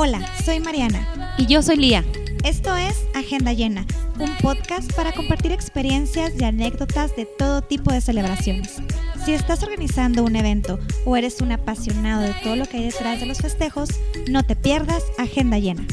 Hola, soy Mariana. Y yo soy Lía. Esto es Agenda Llena, un podcast para compartir experiencias y anécdotas de todo tipo de celebraciones. Si estás organizando un evento o eres un apasionado de todo lo que hay detrás de los festejos, no te pierdas Agenda Llena.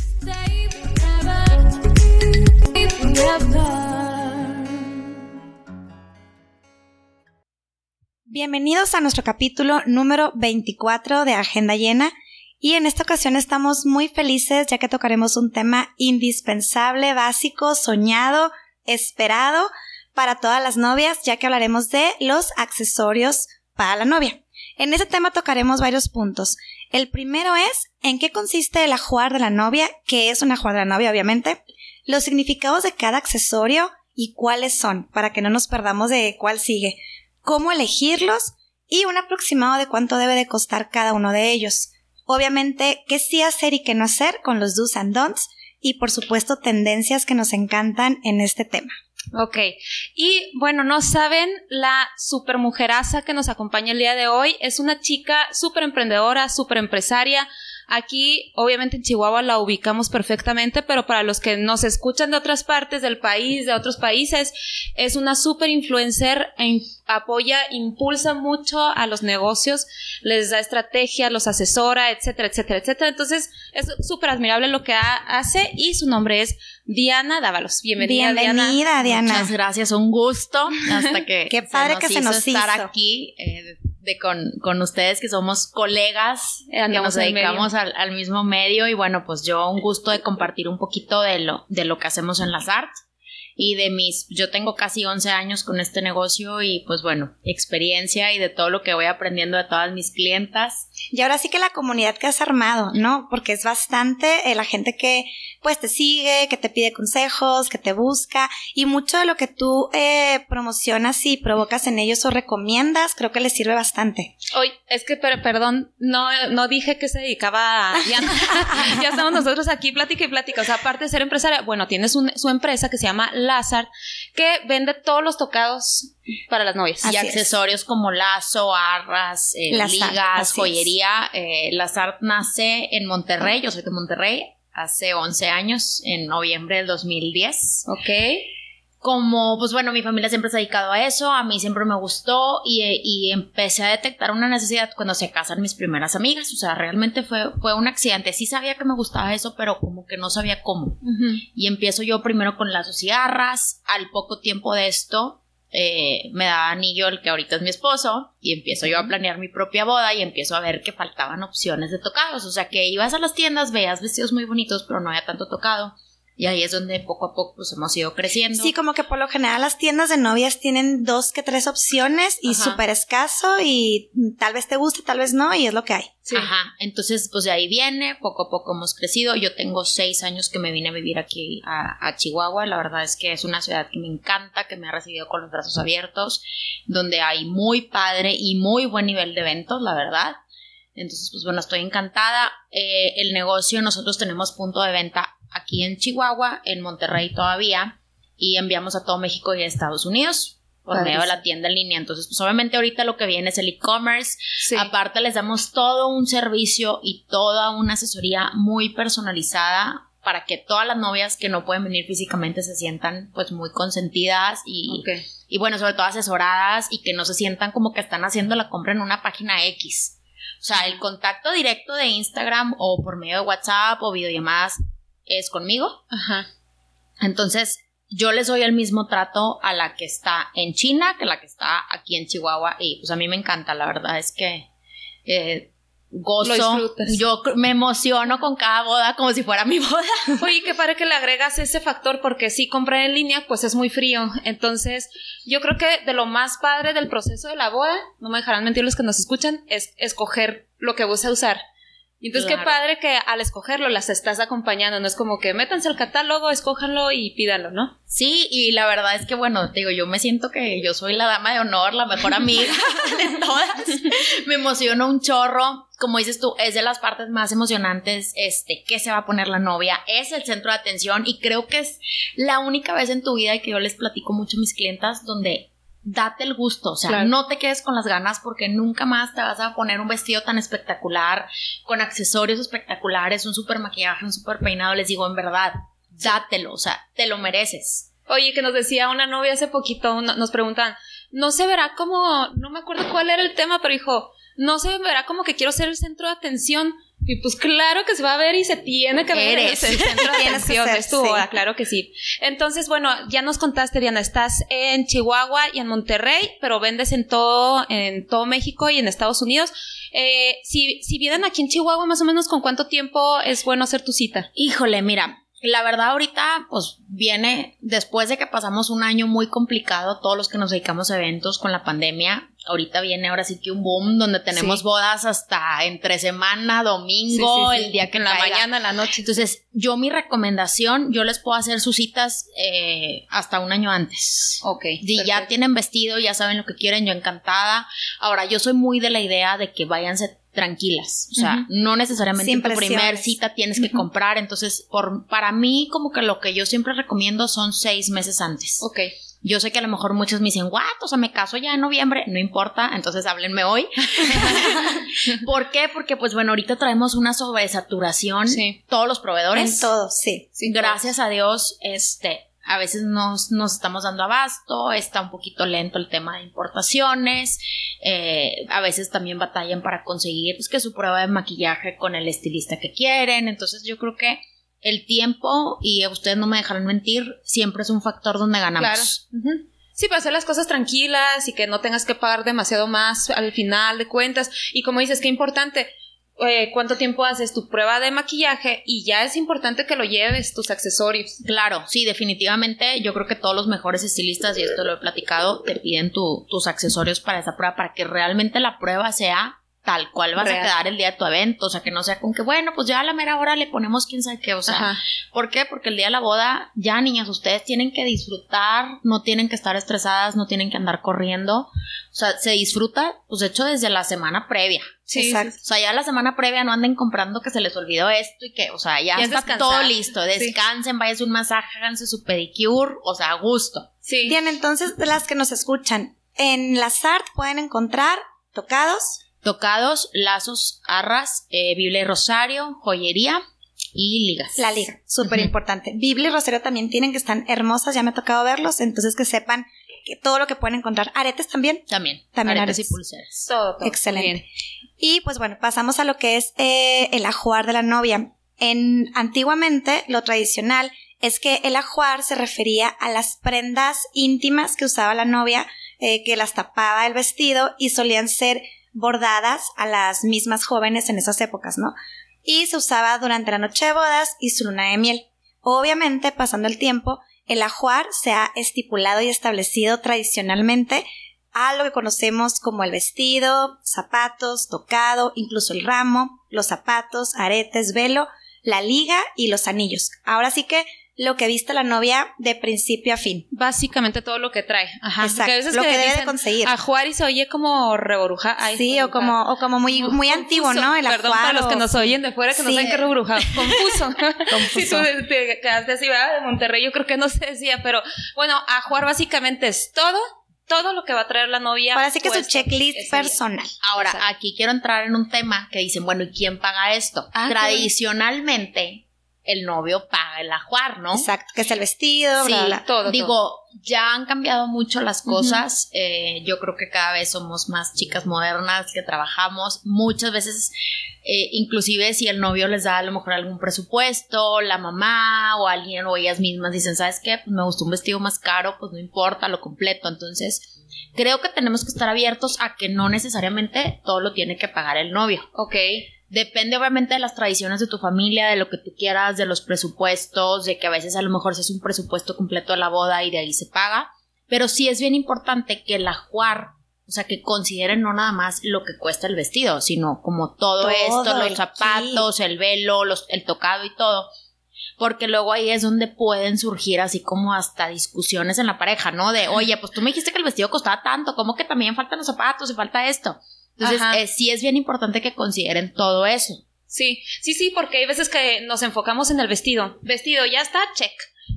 Bienvenidos a nuestro capítulo número 24 de Agenda Llena. Y en esta ocasión estamos muy felices ya que tocaremos un tema indispensable, básico, soñado, esperado para todas las novias, ya que hablaremos de los accesorios para la novia. En este tema tocaremos varios puntos. El primero es en qué consiste el ajuar de la novia, que es un ajuar de la novia, obviamente, los significados de cada accesorio y cuáles son, para que no nos perdamos de cuál sigue, cómo elegirlos y un aproximado de cuánto debe de costar cada uno de ellos. Obviamente, qué sí hacer y qué no hacer con los do's and don'ts y por supuesto tendencias que nos encantan en este tema. Ok, y bueno, no saben, la super mujeraza que nos acompaña el día de hoy es una chica súper emprendedora, súper empresaria, Aquí, obviamente en Chihuahua la ubicamos perfectamente, pero para los que nos escuchan de otras partes del país, de otros países, es una super influencer, e apoya, impulsa mucho a los negocios, les da estrategia, los asesora, etcétera, etcétera, etcétera. Entonces, es súper admirable lo que hace y su nombre es Diana Dávalos. Bienvenida, Bienvenida Diana. Muchas gracias, un gusto. Hasta que Qué padre que se nos estar aquí. Eh, de con, con, ustedes que somos colegas, que nos dedicamos al, al, mismo medio. Y bueno, pues yo un gusto de compartir un poquito de lo, de lo que hacemos en las arts y de mis, yo tengo casi 11 años con este negocio y pues bueno, experiencia y de todo lo que voy aprendiendo de todas mis clientas. Y ahora sí que la comunidad que has armado, ¿no? Porque es bastante eh, la gente que pues te sigue, que te pide consejos, que te busca y mucho de lo que tú eh, promocionas y provocas en ellos o recomiendas, creo que les sirve bastante. Hoy, es que, pero, perdón, no, no dije que se dedicaba a... Ya, ya estamos nosotros aquí, plática y plática. O sea, aparte de ser empresaria, bueno, tienes su empresa que se llama Lazar, que vende todos los tocados para las novias. y accesorios como lazo, arras, eh, ligas, joyería. Eh, Lazar nace en Monterrey, yo soy de Monterrey, hace 11 años, en noviembre del 2010. Ok como, pues bueno, mi familia siempre se ha dedicado a eso, a mí siempre me gustó y, empecé a detectar una necesidad cuando se casan mis primeras amigas, o sea, realmente fue, fue un accidente, sí sabía que me gustaba eso, pero como que no sabía cómo. Y empiezo yo primero con las y garras, al poco tiempo de esto eh, me da anillo el que ahorita es mi esposo y empiezo yo a planear mi propia boda y empiezo a ver que faltaban opciones de tocados, o sea que ibas a las tiendas, veías vestidos muy bonitos, pero no había tanto tocado. Y ahí es donde poco a poco pues, hemos ido creciendo. Sí, como que por lo general las tiendas de novias tienen dos que tres opciones y súper escaso y tal vez te guste, tal vez no y es lo que hay. Ajá, entonces pues de ahí viene, poco a poco hemos crecido. Yo tengo seis años que me vine a vivir aquí a, a Chihuahua. La verdad es que es una ciudad que me encanta, que me ha recibido con los brazos abiertos, donde hay muy padre y muy buen nivel de eventos, la verdad. Entonces, pues bueno, estoy encantada. Eh, el negocio, nosotros tenemos punto de venta aquí en Chihuahua, en Monterrey todavía, y enviamos a todo México y a Estados Unidos por medio de la tienda en línea. Entonces, pues obviamente ahorita lo que viene es el e-commerce. Aparte les damos todo un servicio y toda una asesoría muy personalizada para que todas las novias que no pueden venir físicamente se sientan pues muy consentidas y, y bueno, sobre todo asesoradas y que no se sientan como que están haciendo la compra en una página X. O sea, el contacto directo de Instagram o por medio de WhatsApp o videollamadas es conmigo. Ajá. Entonces, yo les doy el mismo trato a la que está en China que la que está aquí en Chihuahua. Y pues a mí me encanta, la verdad es que eh, gozo. yo me emociono con cada boda como si fuera mi boda. Oye, que para que le agregas ese factor, porque si comprar en línea, pues es muy frío. Entonces, yo creo que de lo más padre del proceso de la boda, no me dejarán mentir los que nos escuchan, es escoger lo que vas a usar. Entonces, qué padre que al escogerlo las estás acompañando, no es como que métanse al catálogo, escójanlo y pídanlo, ¿no? Sí, y la verdad es que, bueno, te digo, yo me siento que yo soy la dama de honor, la mejor amiga de todas. Me emociona un chorro. Como dices tú, es de las partes más emocionantes, este, qué se va a poner la novia, es el centro de atención y creo que es la única vez en tu vida que yo les platico mucho a mis clientas donde date el gusto, o sea, no te quedes con las ganas porque nunca más te vas a poner un vestido tan espectacular, con accesorios espectaculares, un super maquillaje, un super peinado, les digo, en verdad, dátelo, o sea, te lo mereces. Oye, que nos decía una novia hace poquito, nos preguntan, no se verá como, no me acuerdo cuál era el tema, pero dijo, no se verá como que quiero ser el centro de atención. Y pues claro que se va a ver y se tiene que ver el centro de atención es tu claro que sí. Entonces, bueno, ya nos contaste, Diana, estás en Chihuahua y en Monterrey, pero vendes en todo, en todo México y en Estados Unidos. Eh, si, si vienen aquí en Chihuahua, más o menos, ¿con cuánto tiempo es bueno hacer tu cita? Híjole, mira, la verdad ahorita pues viene después de que pasamos un año muy complicado todos los que nos dedicamos a eventos con la pandemia ahorita viene ahora sí que un boom donde tenemos bodas hasta entre semana domingo el día que en la mañana en la noche. Entonces yo mi recomendación yo les puedo hacer sus citas eh, hasta un año antes. Ok y ya tienen vestido ya saben lo que quieren yo encantada. Ahora yo soy muy de la idea de que váyanse tranquilas. O sea, no necesariamente en tu primer cita tienes que comprar. Entonces, por, para mí, como que lo que yo siempre recomiendo son seis meses antes. Ok. Yo sé que a lo mejor muchos me dicen, what, o sea, me caso ya en noviembre, no importa, entonces háblenme hoy. ¿Por qué? Porque, pues bueno, ahorita traemos una sobresaturación, sí. todos los proveedores. En todo, sí. Gracias a Dios, este, a veces nos, nos estamos dando abasto, está un poquito lento el tema de importaciones, eh, a veces también batallan para conseguir pues, que su prueba de maquillaje con el estilista que quieren, entonces yo creo que el tiempo, y ustedes no me dejarán mentir, siempre es un factor donde ganamos. Claro. Sí, para hacer las cosas tranquilas y que no tengas que pagar demasiado más al final de cuentas. Y como dices, qué importante, eh, cuánto tiempo haces tu prueba de maquillaje y ya es importante que lo lleves, tus accesorios. Claro, sí, definitivamente yo creo que todos los mejores estilistas, y esto lo he platicado, te piden tus accesorios para esa prueba, para que realmente la prueba sea tal cual vas a quedar el día de tu evento, o sea, que no sea con que, bueno, pues ya a la mera hora le ponemos quién sabe qué, o sea, ¿por qué? Porque el día de la boda, ya niñas, ustedes tienen que disfrutar, no tienen que estar estresadas, no tienen que andar corriendo, o sea, se disfruta, pues de hecho, desde la semana previa. Sí, Exacto. O sea, ya la semana previa no anden comprando que se les olvidó esto y que, o sea, ya, está todo listo. Descansen, sí. un masaje, háganse su pedicure, o sea, a gusto. Sí. Bien, entonces, de las que nos escuchan, en la SART pueden encontrar tocados, tocados, lazos, arras, eh, Biblia y rosario, joyería y ligas. La liga, súper importante. Biblia y rosario también tienen que están hermosas, ya me ha tocado verlos, entonces que sepan que todo lo que pueden encontrar. Aretes también. También. También aretes, y pulseras. Todo, todo. Excelente. Y pues bueno, pasamos a lo que es eh, el ajuar de la novia. En antiguamente lo tradicional es que el ajuar se refería a las prendas íntimas que usaba la novia, eh, que las tapaba el vestido y solían ser bordadas a las mismas jóvenes en esas épocas, ¿no? Y se usaba durante la noche de bodas y su luna de miel. Obviamente, pasando el tiempo, el ajuar se ha estipulado y establecido tradicionalmente a lo que conocemos como el vestido, zapatos, tocado, incluso el ramo, los zapatos, aretes, velo, la liga y los anillos. Ahora sí que lo que viste la novia de principio a fin. Básicamente todo lo que trae. Ajá. Exacto. a veces lo que, debe de conseguir. A Juárez se oye como reboruja. sí, o como, o como muy, muy antiguo, ¿no? El Perdón para los que nos oyen de fuera que no saben qué reboruja. Confuso. Confuso. Si tú te quedaste así, ¿verdad? De Monterrey, yo creo que no se decía, pero bueno, ajuar básicamente es todo todo lo que va a traer la novia. Ahora sí que es su checklist personal. Ahora, aquí quiero entrar en un tema que dicen, bueno, ¿y quién paga esto? Ah, Tradicionalmente, el novio paga el ajuar, ¿no? Exacto, que es el vestido, sí, todo. Digo, ya han cambiado mucho las cosas. Eh, yo creo que cada vez somos más chicas modernas que trabajamos. Muchas veces, eh, inclusive si el novio les da a lo mejor algún presupuesto, la mamá o alguien o ellas mismas dicen, ¿sabes qué? Pues me gustó un vestido más caro, pues no importa, lo completo. Entonces, creo que tenemos que estar abiertos a que no necesariamente todo lo tiene que pagar el novio. Ok. Depende obviamente de las tradiciones de tu familia, de lo que tú quieras, de los presupuestos, de que a veces a lo mejor se hace un presupuesto completo de la boda y de ahí se paga. Pero sí es bien importante que el ajuar, o sea, que consideren no nada más lo que cuesta el vestido, sino como todo, esto, los zapatos, el velo, los, el tocado y todo. Porque luego ahí es donde pueden surgir así como hasta discusiones en la pareja, ¿no? De, oye, pues tú me dijiste que el vestido costaba tanto, ¿cómo que también faltan los zapatos y falta esto? Entonces, eh, sí es bien importante que consideren todo eso. Sí, sí, sí, porque hay veces que nos enfocamos en el vestido. Vestido, ya está, check.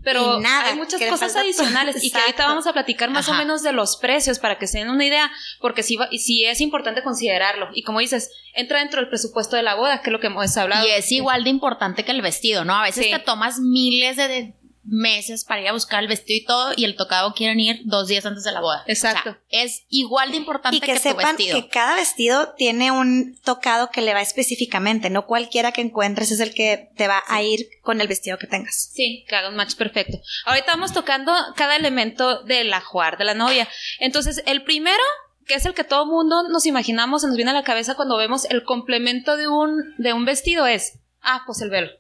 pero nada, hay muchas cosas adicionales y que ahorita vamos a platicar más o menos de los precios para que se den una idea, porque sí, va- sí es importante considerarlo. Y como dices, entra dentro del presupuesto de la boda, que es lo que hemos hablado. Y es igual de importante que el vestido, ¿no? A veces Sí. te tomas miles de, de meses para ir a buscar el vestido y todo, y el tocado quieren ir dos días antes de la boda. Exacto. O sea, es igual de importante Y que, que, tu sepan vestido. que cada vestido tiene un tocado que le va específicamente, no cualquiera que encuentres es el que te va a ir con el vestido que tengas. Sí, haga un match perfecto. Ahorita vamos tocando cada elemento del ajuar de la novia. Entonces, el primero, que es el que todo mundo nos imaginamos, se nos viene a la cabeza cuando vemos el complemento de un, de un vestido, es, ah, pues el velo.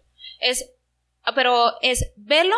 Es, pero es velo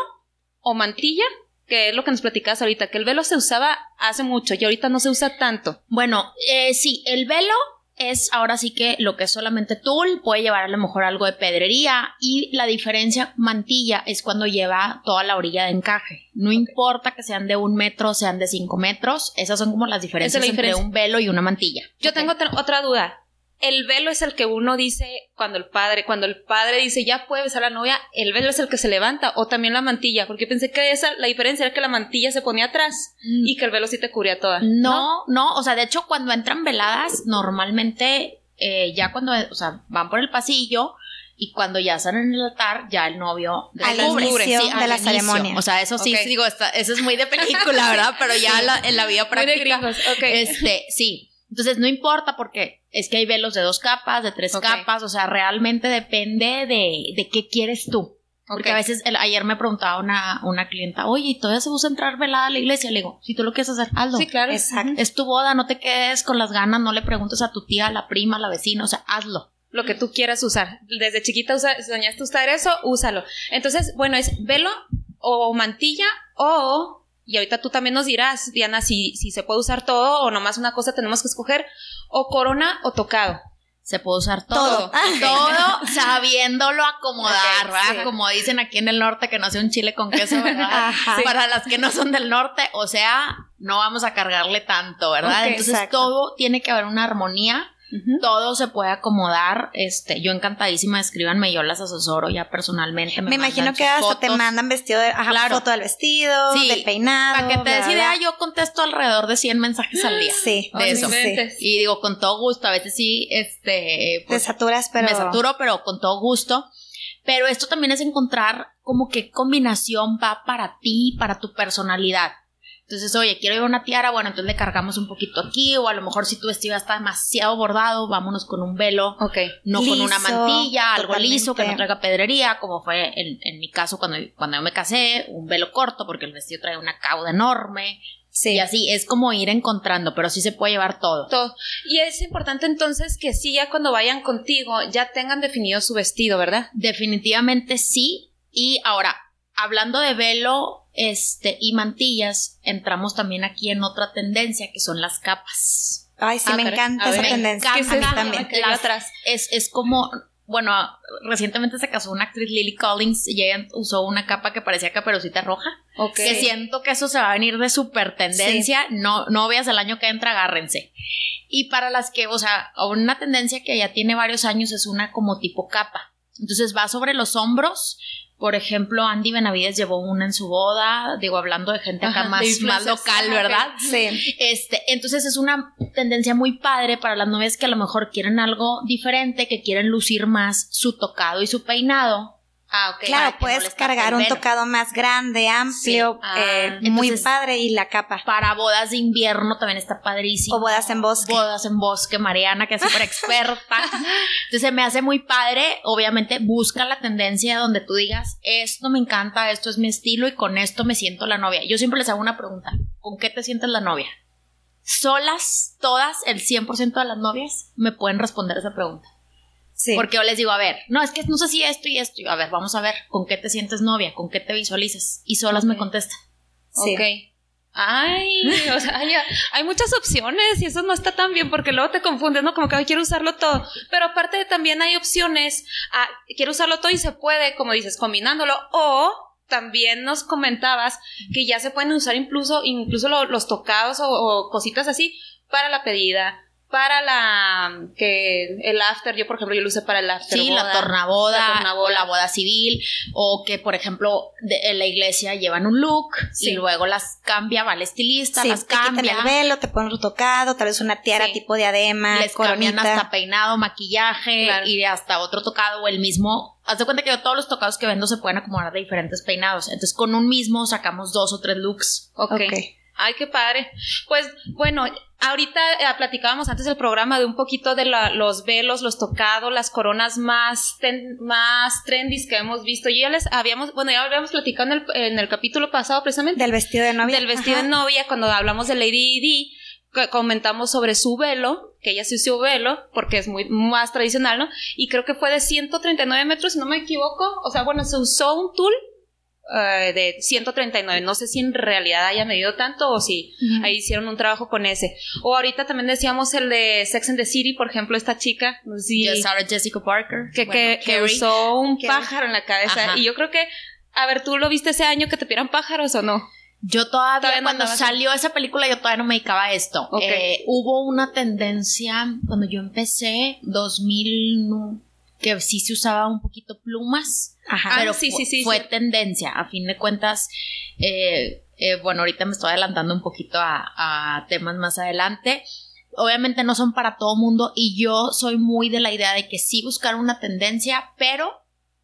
o mantilla, que es lo que nos platicabas ahorita, que el velo se usaba hace mucho y ahorita no se usa tanto. Bueno, eh, sí, el velo es ahora sí que lo que es solamente tul, puede llevar a lo mejor algo de pedrería y la diferencia mantilla es cuando lleva toda la orilla de encaje. No importa que sean de un metro o sean de cinco metros, esas son como las diferencias la entre un velo y una mantilla. Yo tengo otra duda. El velo es el que uno dice cuando el padre, cuando el padre dice ya puede besar a la novia, el velo es el que se levanta o también la mantilla, porque pensé que esa la diferencia era que la mantilla se ponía atrás y que el velo sí te cubría toda. No, no, o sea, de hecho, cuando entran veladas, normalmente eh, ya cuando, o sea, van por el pasillo y cuando ya están en el altar, ya el novio Al descubre. inicio de al la ceremonia. O sea, eso sí, digo, está- eso es muy de película, ¿verdad? Pero ya la- en la vida Muy de práctica. gringos, ok. Este, sí. Entonces no importa porque es que hay velos de dos capas, de tres capas, o sea, realmente depende de, de qué quieres tú. Porque a veces, el- ayer me preguntaba una, una clienta, oye, ¿y todavía se usa entrar velada a la iglesia? Le digo, si tú lo quieres hacer, hazlo. Sí, claro. Exacto. Es tu boda, no te quedes con las ganas, no le preguntes a tu tía, a la prima, a la vecina, o sea, hazlo. Lo que tú quieras usar. Desde chiquita usa, soñaste usar eso, úsalo. Entonces, bueno, es velo o mantilla o, y ahorita tú también nos dirás, Diana, si, si se puede usar todo o nomás una cosa tenemos que escoger, o corona o tocado. Se puede usar Todo. todo. Todo sabiéndolo acomodar, ¿verdad? sí. Como dicen aquí en el norte, que no sea un chile con queso, ¿verdad? Ajá. Sí. Para las que no son del norte, o sea, no vamos a cargarle tanto, ¿verdad? Entonces exacto. todo tiene que haber una armonía, todo se puede acomodar. Este, yo encantadísima, escríbanme, yo las asesoro ya personalmente. Me, imagino mandan que hasta te mandan vestido de, ajá, Claro. foto del vestido, Sí. del peinado. Para que te des idea, yo contesto alrededor de 100 mensajes al día. Sí, de eso. inventes. Y digo, con todo gusto, a veces sí, este, Te pues, saturas, pero... me saturo, pero con todo gusto. Pero esto también es encontrar como qué combinación va para ti, para tu personalidad. Entonces, oye, quiero llevar una tiara, bueno, entonces le cargamos un poquito aquí, o a lo mejor si tu vestido está demasiado bordado, vámonos con un velo, Ok. no con una mantilla, algo liso, que no totalmente. traiga pedrería, como fue en, en mi caso cuando, cuando yo me casé, un velo corto, porque el vestido trae una cauda enorme, Sí. y así es como ir encontrando, pero sí se puede llevar todo. Todo. Y es importante entonces que sí, ya cuando vayan contigo, ya tengan definido su vestido, ¿verdad? Definitivamente sí. Y ahora, hablando de velo este, y mantillas, entramos también aquí en otra tendencia que son las capas. Ay, sí, Ah, me encanta esa ver, tendencia. también. Me quedé atrás. Es, es como, bueno, recientemente se casó una actriz Lily Collins y ella usó una capa que parecía caperucita roja. Ok. Que siento que eso se va a venir de super tendencia. No, no veas el año que entra, agárrense. Y para las que, o sea, una tendencia que ya tiene varios años es una como tipo capa. Entonces va sobre los hombros. Por ejemplo, Andy Benavides llevó una en su boda. Digo, hablando de gente acá Ajá, más, más local, ¿verdad? Sí. Este, entonces es una tendencia muy padre para las novias que a lo mejor quieren algo diferente, que quieren lucir más su tocado y su peinado. Ah, ok. Claro, puedes cargar un tocado más grande, amplio, Ah, eh, muy entonces- padre y la capa. Para bodas de invierno también está padrísimo. O bodas en bosque. Bodas en bosque, Mariana, que es súper experta. Entonces se me hace muy padre. Obviamente, busca la tendencia donde tú digas, esto me encanta, esto es mi estilo y con esto me siento la novia. Yo siempre les hago una pregunta. ¿Con qué te sientes la novia? Solas, todas, el 100% de las novias me pueden responder esa pregunta. Sí. Porque yo les digo, a ver, no, es que no sé si esto y esto. Y yo, a ver, vamos a ver, ¿con qué te sientes novia? ¿Con qué te visualizas? Y solas me contestan. Sí. Ok. Ay, o sea, hay, hay muchas opciones y eso no está tan bien porque luego te confundes, ¿no? Como que "Ay, quiero usarlo todo. Pero aparte de, también hay opciones, a, quiero usarlo todo y se puede, como dices, combinándolo. O también nos comentabas que ya se pueden usar incluso, incluso lo- los tocados o, o cositas así para la pedida, para la que el after, yo por ejemplo, yo lo usé para el after. Sí, la tornaboda, o la boda civil, o que por ejemplo en la iglesia llevan un look y luego las cambia, va el estilista, las te cambia. el velo, te ponen retocado, tal vez una tiara tipo diadema, Les cambian hasta peinado, maquillaje y hasta otro tocado o el mismo. Haz de cuenta que todos los tocados que vendo se pueden acomodar de diferentes peinados. Entonces con un mismo sacamos dos o tres looks. Ok. okay. Ay, qué padre. Pues bueno, ahorita eh, platicábamos antes del programa de un poquito de los velos, los tocados, las coronas más, más trendy que hemos visto. Y ya les habíamos, bueno, ya habíamos platicado en el, en el capítulo pasado precisamente. Del vestido de novia. Del vestido de novia, cuando hablamos de Lady Di comentamos sobre su velo, que ella sí usó velo, porque es muy más tradicional, ¿no? Y creo que fue de 139 metros, si no me equivoco. O sea, bueno, se usó un tul eh, de 139. No sé si en realidad haya medido tanto o si ahí hicieron un trabajo con ese. O ahorita también decíamos el de Sex and the City, por ejemplo, esta chica. Sarah Jessica Parker. Que, que, usó un pájaro en la cabeza. Y yo creo que, a ver, ¿tú lo viste ese año que te pierdan pájaros o no? Yo todavía, cuando salió esa película, yo todavía no me dedicaba esto. Eh, hubo una tendencia, cuando yo empecé, 2000, que sí se usaba un poquito plumas. Ajá. Pero sí, sí, sí, fue tendencia. A fin de cuentas, eh, eh, bueno, ahorita me estoy adelantando un poquito a, temas más adelante. Obviamente no son para todo mundo y yo soy muy de la idea de que sí buscar una tendencia, pero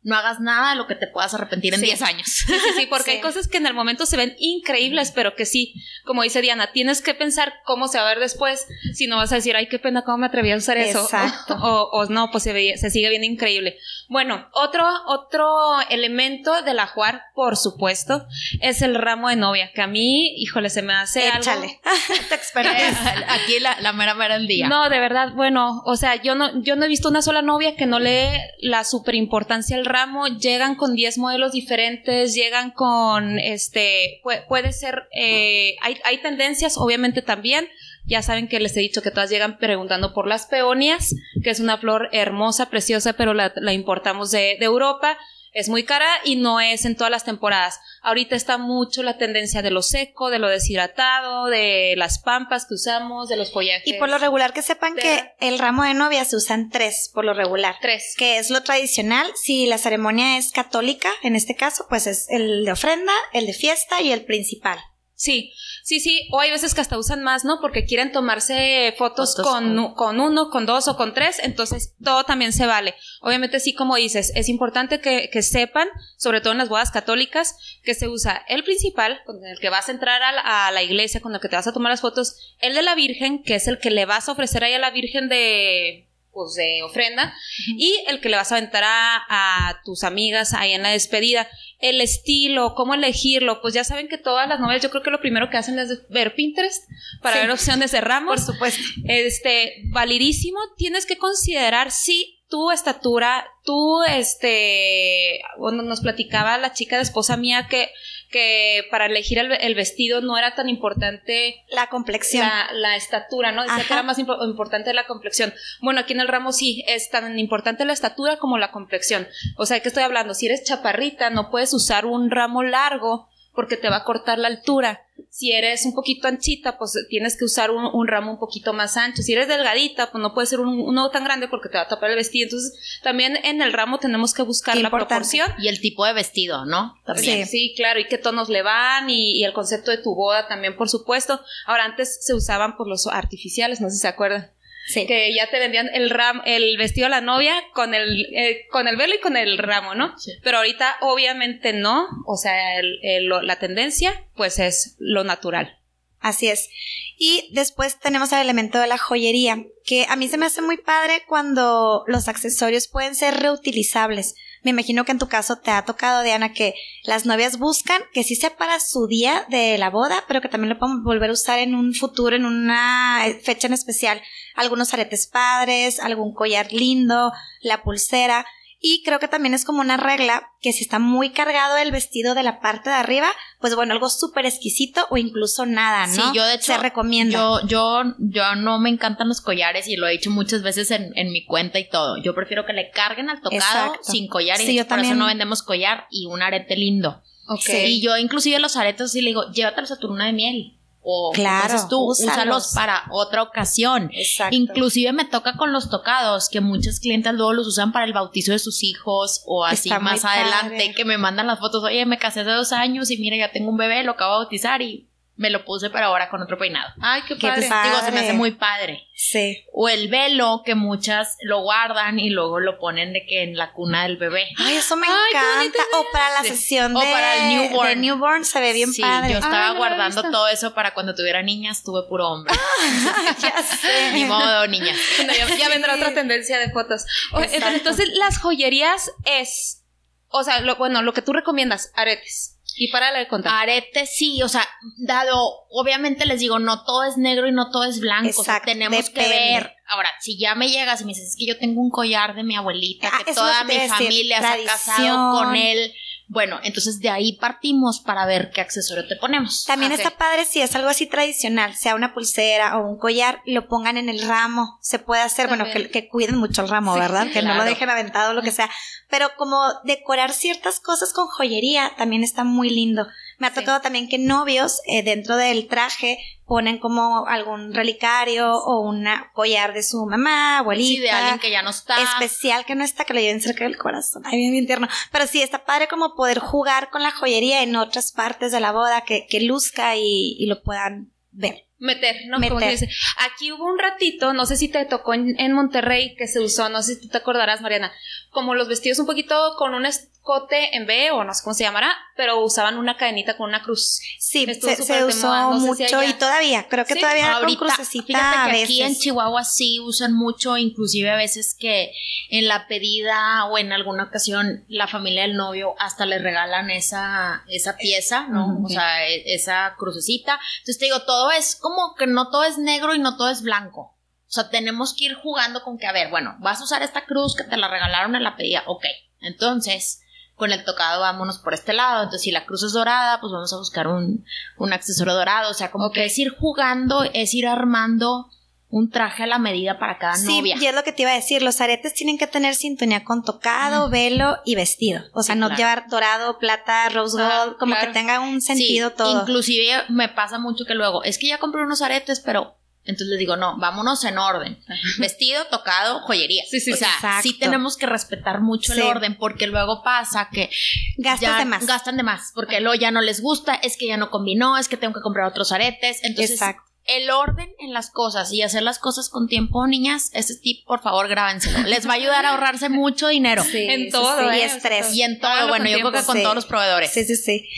no hagas nada de lo que te puedas arrepentir en 10 años. Sí, sí, sí, porque hay cosas que en el momento se ven increíbles, pero que sí, como dice Diana, tienes que pensar cómo se va a ver después, si no vas a decir, ay, qué pena, cómo me atreví a usar eso. Exacto. O, no, pues se, se sigue viendo increíble. Bueno, otro, otro elemento del ajuar, por supuesto, es el ramo de novia, que a mí, híjole, se me hace Échale. algo... Aquí la, la mera mera del día. No, de verdad, bueno, o sea, yo no, yo no he visto una sola novia que no lee la super importancia al ramo llegan con 10 modelos diferentes, llegan con, este, puede, ser, eh, hay, hay tendencias, obviamente también, ya saben que les he dicho que todas llegan preguntando por las peonias, que es una flor hermosa, preciosa, pero la, importamos de, de Europa es muy cara y no es en todas las temporadas. Ahorita está mucho la tendencia de lo seco, de lo deshidratado, de las pampas que usamos, de los follajes. Y por lo regular que sepan que el ramo de novia se usan tres, por lo regular. Tres. Que es lo tradicional. Si la ceremonia es católica, en este caso, pues es el de ofrenda, el de fiesta y el principal. Sí, sí, sí, o hay veces que hasta usan más, ¿no? Porque quieren tomarse fotos, con, con, uno, con dos o con tres, entonces todo también se vale. Obviamente sí, como dices, es importante que, que sepan, sobre todo en las bodas católicas, que se usa el principal, con el que vas a entrar a la, a la, iglesia, con el que te vas a tomar las fotos, el de la Virgen, que es el que le vas a ofrecer ahí a la Virgen de pues, de ofrenda y el que le vas a aventar a, tus amigas ahí en la despedida. El estilo, cómo elegirlo, pues ya saben que todas las novelas yo creo que lo primero que hacen es ver Pinterest para ver opciones de ramos. Por supuesto. Este, validísimo, tienes que considerar si tu estatura, tú, este, bueno, nos platicaba la chica de esposa mía que que para elegir el, vestido no era tan importante la complexión. La, estatura, ¿no? Decía que era más importante la complexión. Bueno, aquí en el ramo sí, es tan importante la estatura como la complexión. O sea, ¿qué estoy hablando? Si eres chaparrita, no puedes usar un ramo largo porque te va a cortar la altura. Si eres un poquito anchita, pues tienes que usar un, ramo un poquito más ancho. Si eres delgadita, pues no puede ser un, uno tan grande porque te va a tapar el vestido. Entonces, también en el ramo tenemos que buscar la proporción. Y el tipo de vestido, ¿no? También. Sí, claro. Y qué tonos le van y, el concepto de tu boda también, por supuesto. Ahora, antes se usaban por los artificiales, no sé si se acuerdan. Que ya te vendían el ram, el vestido a la novia con el, eh, con el velo y con el ramo, ¿no? Pero ahorita obviamente no, o sea, la tendencia pues es lo natural. Así es. Y después tenemos el elemento de la joyería, que a mí se me hace muy padre cuando los accesorios pueden ser reutilizables. Me imagino que en tu caso te ha tocado, Diana, que las novias buscan que sí sea para su día de la boda, pero que también lo puedan volver a usar en un futuro, en una fecha en especial algunos aretes padres, algún collar lindo, la pulsera. Y creo que también es como una regla que si está muy cargado el vestido de la parte de arriba, pues bueno, algo súper exquisito o incluso nada, ¿no? Sí, yo de hecho. Se recomienda. Yo, yo, yo no me encantan los collares y lo he dicho muchas veces en, mi cuenta y todo. Yo prefiero que le carguen al tocado sin collar y por eso no vendemos collar y un arete lindo. Okay. Y yo inclusive los aretes sí le digo, llévatelos a tu luna de miel o Claro, entonces tú úsalos. úsalos para otra ocasión. Exacto. Inclusive me toca con los tocados, que muchas clientes luego los usan para el bautizo de sus hijos o así Está más adelante, padre. que me mandan las fotos, oye, me casé de dos años y mira, ya tengo un bebé, lo acabo de bautizar y me lo puse, pero ahora con otro peinado. Ay, qué Qué padre. padre. Digo, se me hace muy padre. Sí. O el velo, que muchas lo guardan y luego lo ponen de que en la cuna del bebé. Ay, eso me Ay, encanta. O para la Sí. sesión O de, para el newborn. de newborn se ve bien sí, padre. yo estaba Ay, guardando todo eso para cuando tuviera niñas, tuve puro hombre. ya sé. Ni modo. Bueno, ya, ya vendrá otra tendencia de fotos. O- Exacto. Entonces, las joyerías es, o sea, lo, bueno, lo que tú recomiendas, aretes. Y para de contar. Aretes, sí, o sea, dado, obviamente les digo, no todo es negro y no todo es blanco. o sea, Exacto, tenemos que ver. Ahora, si ya me llegas y me dices, es que yo tengo un collar de mi abuelita, Ah, que toda mi familia se ha casado con él. Bueno, entonces de ahí partimos para ver qué accesorio te ponemos. También está padre si es algo así tradicional, sea una pulsera o un collar, lo pongan en el ramo. Se puede hacer, bueno, que, que cuiden mucho el ramo, Sí, ¿verdad? Que no lo dejen aventado, lo que sea. Pero como decorar ciertas cosas con joyería también está muy lindo. Me ha Sí. tocado también que novios eh, dentro del traje ponen como algún relicario o un collar de su mamá, abuelita. Sí, de alguien que ya no está. especial que no está, que lo lleven cerca del corazón. Ay, bien, bien tierno. Pero sí, está padre como poder jugar con la joyería en otras partes de la boda, que, que luzca y, y lo puedan ver. Meter, ¿no? Meter. dice. Aquí hubo un ratito, no sé si te tocó en, en Monterrey, que se usó, no sé si tú te acordarás, Mariana, como los vestidos un poquito con un escote en B, o no sé cómo se llamará, pero usaban una cadenita con una cruz. Sí, se, usó no si mucho y todavía, creo que Sí, todavía Ahorita, con crucecita fíjate a que veces. aquí en Chihuahua sí usan mucho, inclusive a veces que en la pedida o en alguna ocasión la familia del novio hasta le regalan esa, esa pieza, ¿no? O sea, e- esa crucecita. Entonces te digo, todo es como que no todo es negro y no todo es blanco. O sea, tenemos que ir jugando con que, a ver, bueno, vas a usar esta cruz que te la regalaron en la pedida, ok. Entonces, con el tocado vámonos por este lado. Entonces, si la cruz es dorada, pues vamos a buscar un, un accesorio dorado. O sea, como que es ir jugando, es ir armando un traje a la medida para cada Sí, novia. y es lo que te iba a decir, los aretes tienen que tener sintonía con tocado, velo y vestido. O sea, Sí, no claro. llevar dorado, plata, rose Ah, gold, como claro. que tenga un sentido Sí, todo. Inclusive me pasa mucho que luego, es que ya compré unos aretes, pero entonces les digo, no, vámonos en orden. Vestido, tocado, joyería. Sí, sí, o sí. sea, Exacto. sí tenemos que respetar mucho Sí. el orden, porque luego pasa que Gastas ya de más. gastan de más, porque luego ya no les gusta, es que ya no combinó, es que tengo que comprar otros aretes. Entonces, Exacto. el orden en las cosas y hacer las cosas con tiempo, niñas, ese tip, por favor, grábenselo. Les va a ayudar a ahorrarse mucho dinero. Sí, En sí, todo, sí, ¿eh? y sea, estrés. Y en todo, Háganlo bueno, yo creo que con sí. todos los proveedores. Sí, sí, sí.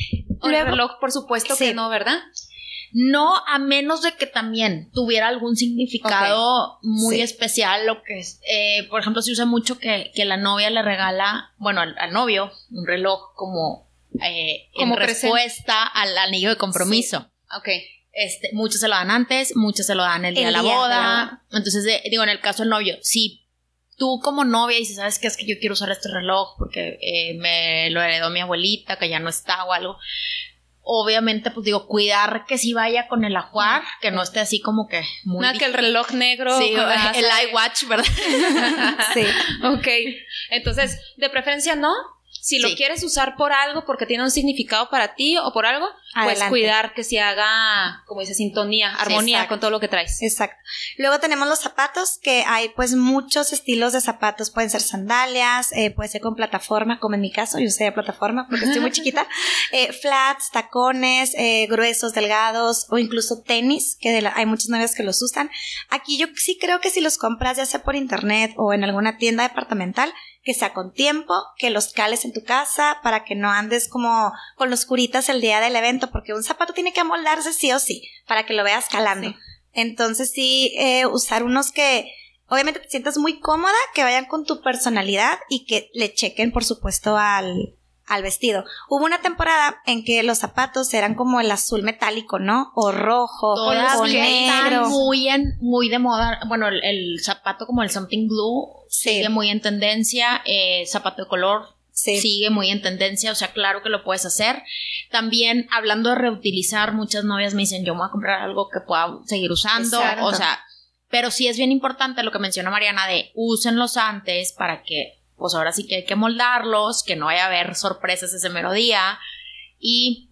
O el Luego- reloj, por supuesto Sí. que no, ¿verdad? No, a menos de que también tuviera algún significado muy Sí. especial, lo que es, eh, por ejemplo, se usa mucho que, que la novia le regala, bueno, al, al novio, un reloj como, eh, Como en presente. respuesta al anillo de compromiso. Ok. Este, muchos se lo dan antes, muchos se lo dan el día El de la día de la boda. Entonces, eh, digo, en el caso del novio, si tú como novia dices, ¿sabes qué? Es que yo quiero usar este reloj porque eh, me lo heredó mi abuelita, que ya no está o algo. Obviamente, pues digo, cuidar que sí vaya con el ajuar, que no esté así como que muy... Nada que el reloj negro. Sí, el iWatch, ¿verdad? Sí. Ok. Entonces, de preferencia no. Si lo Sí. quieres usar por algo, porque tiene un significado para ti o por algo, pues Adelante. cuidar que se haga, como dice, sintonía, armonía exacto. con todo lo que traes. Exacto. Luego tenemos los zapatos, que hay pues muchos estilos de zapatos. Pueden ser sandalias, eh, puede ser con plataforma, como en mi caso, yo usé plataforma porque estoy muy chiquita. Eh, flats, tacones, eh, gruesos, delgados, o incluso tenis, que de la- hay muchas novias que los usan. Aquí yo sí creo que si los compras, ya sea por internet o en alguna tienda departamental, que sea con tiempo, que los cales en tu casa para que no andes como con los curitas el día del evento, porque un zapato tiene que amoldarse sí o sí, para que lo veas calando. Sí. Entonces sí, eh, usar unos que obviamente te sientas muy cómoda, que vayan con tu personalidad y que le chequen, por supuesto, al, al vestido. Hubo una temporada en que los zapatos eran como el azul metálico, ¿no? O rojo, o Todavía negro. muy, en, muy de moda. Bueno, el, el zapato como el something blue Sí. sigue muy en tendencia. eh, zapato de color Sí. sigue muy en tendencia. O sea, claro que lo puedes hacer. También, hablando de reutilizar, muchas novias me dicen, yo me voy a comprar algo que pueda seguir usando. Exacto. O sea, pero sí es bien importante lo que menciona Mariana de úsenlos antes para que, pues ahora sí que hay que moldarlos, que no vaya a haber sorpresas ese mero día. Y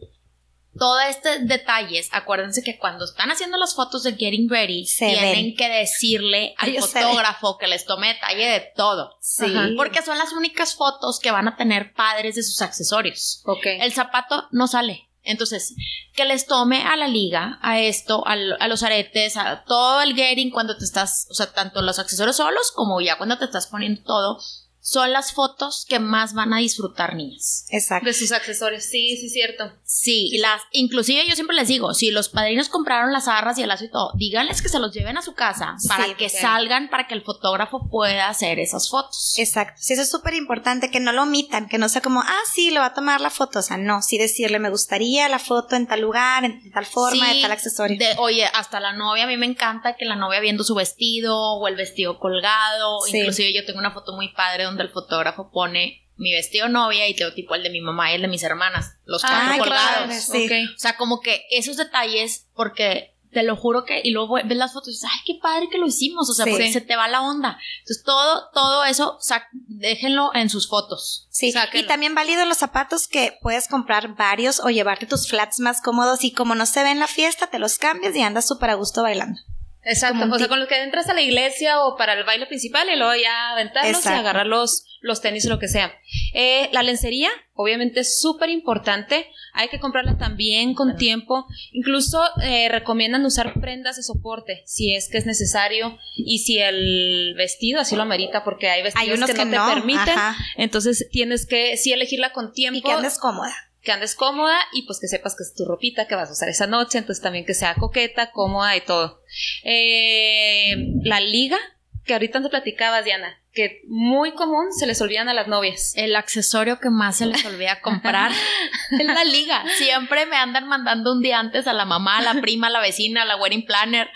Todo este detalles, acuérdense que cuando están haciendo las fotos de Getting Ready, tienen que decirle al fotógrafo que les tome detalle de todo. Sí. Porque son las únicas fotos que van a tener padres de sus accesorios. Ok. El zapato no sale. Entonces, que les tome a la liga, a esto, a, los aretes, a todo el getting cuando te estás, o sea, tanto los accesorios solos como ya cuando te estás poniendo todo, son las fotos que más van a disfrutar niñas. Exacto. De sus accesorios, sí, sí, cierto. Sí, las, inclusive yo siempre les digo, si los padrinos compraron las arras y el lazo y todo, díganles que se los lleven a su casa para que salgan, para que el fotógrafo pueda hacer esas fotos. Exacto. Sí, eso es súper importante, que no lo omitan, que no sea como, ah, sí, lo va a tomar la foto. O sea, no, sí decirle, me gustaría la foto en tal lugar, en tal forma, de tal accesorio. De, oye, hasta la novia, a mí me encanta que la novia viendo su vestido o el vestido colgado. Inclusive yo tengo una foto muy padre donde el fotógrafo pone mi vestido novia y tengo tipo el de mi mamá y el de mis hermanas, los cuatro colgados. O sea, como que esos detalles, porque te lo juro que, y luego ves las fotos y dices, ay, qué padre que lo hicimos, o sea, porque se te va la onda. Entonces, todo, todo eso, déjenlo en sus fotos. Sí, y también válido los zapatos que puedes comprar varios o llevarte tus flats más cómodos y como no se ve en la fiesta, te los cambias y andas súper a gusto bailando. Exacto, o sea, con los que entras a la iglesia o para el baile principal y luego ya aventarlos y agarrar los, los tenis o lo que sea. Eh, la lencería, obviamente, es súper importante. Hay que comprarla también con tiempo. Incluso eh, recomiendan usar prendas de soporte si es que es necesario y si el vestido así lo amerita, porque hay vestidos que, no te permiten. Entonces tienes que sí elegirla con tiempo. Y que andes cómoda que andes cómoda y pues que sepas que es tu ropita que vas a usar esa noche, entonces también que sea coqueta, cómoda y todo. Eh, la liga, que ahorita te platicabas, Diana, que muy común se les olvidan a las novias. El accesorio que más se les olvida comprar es la liga. Siempre me andan mandando un día antes a la mamá, a la prima, a la vecina, a la wedding planner.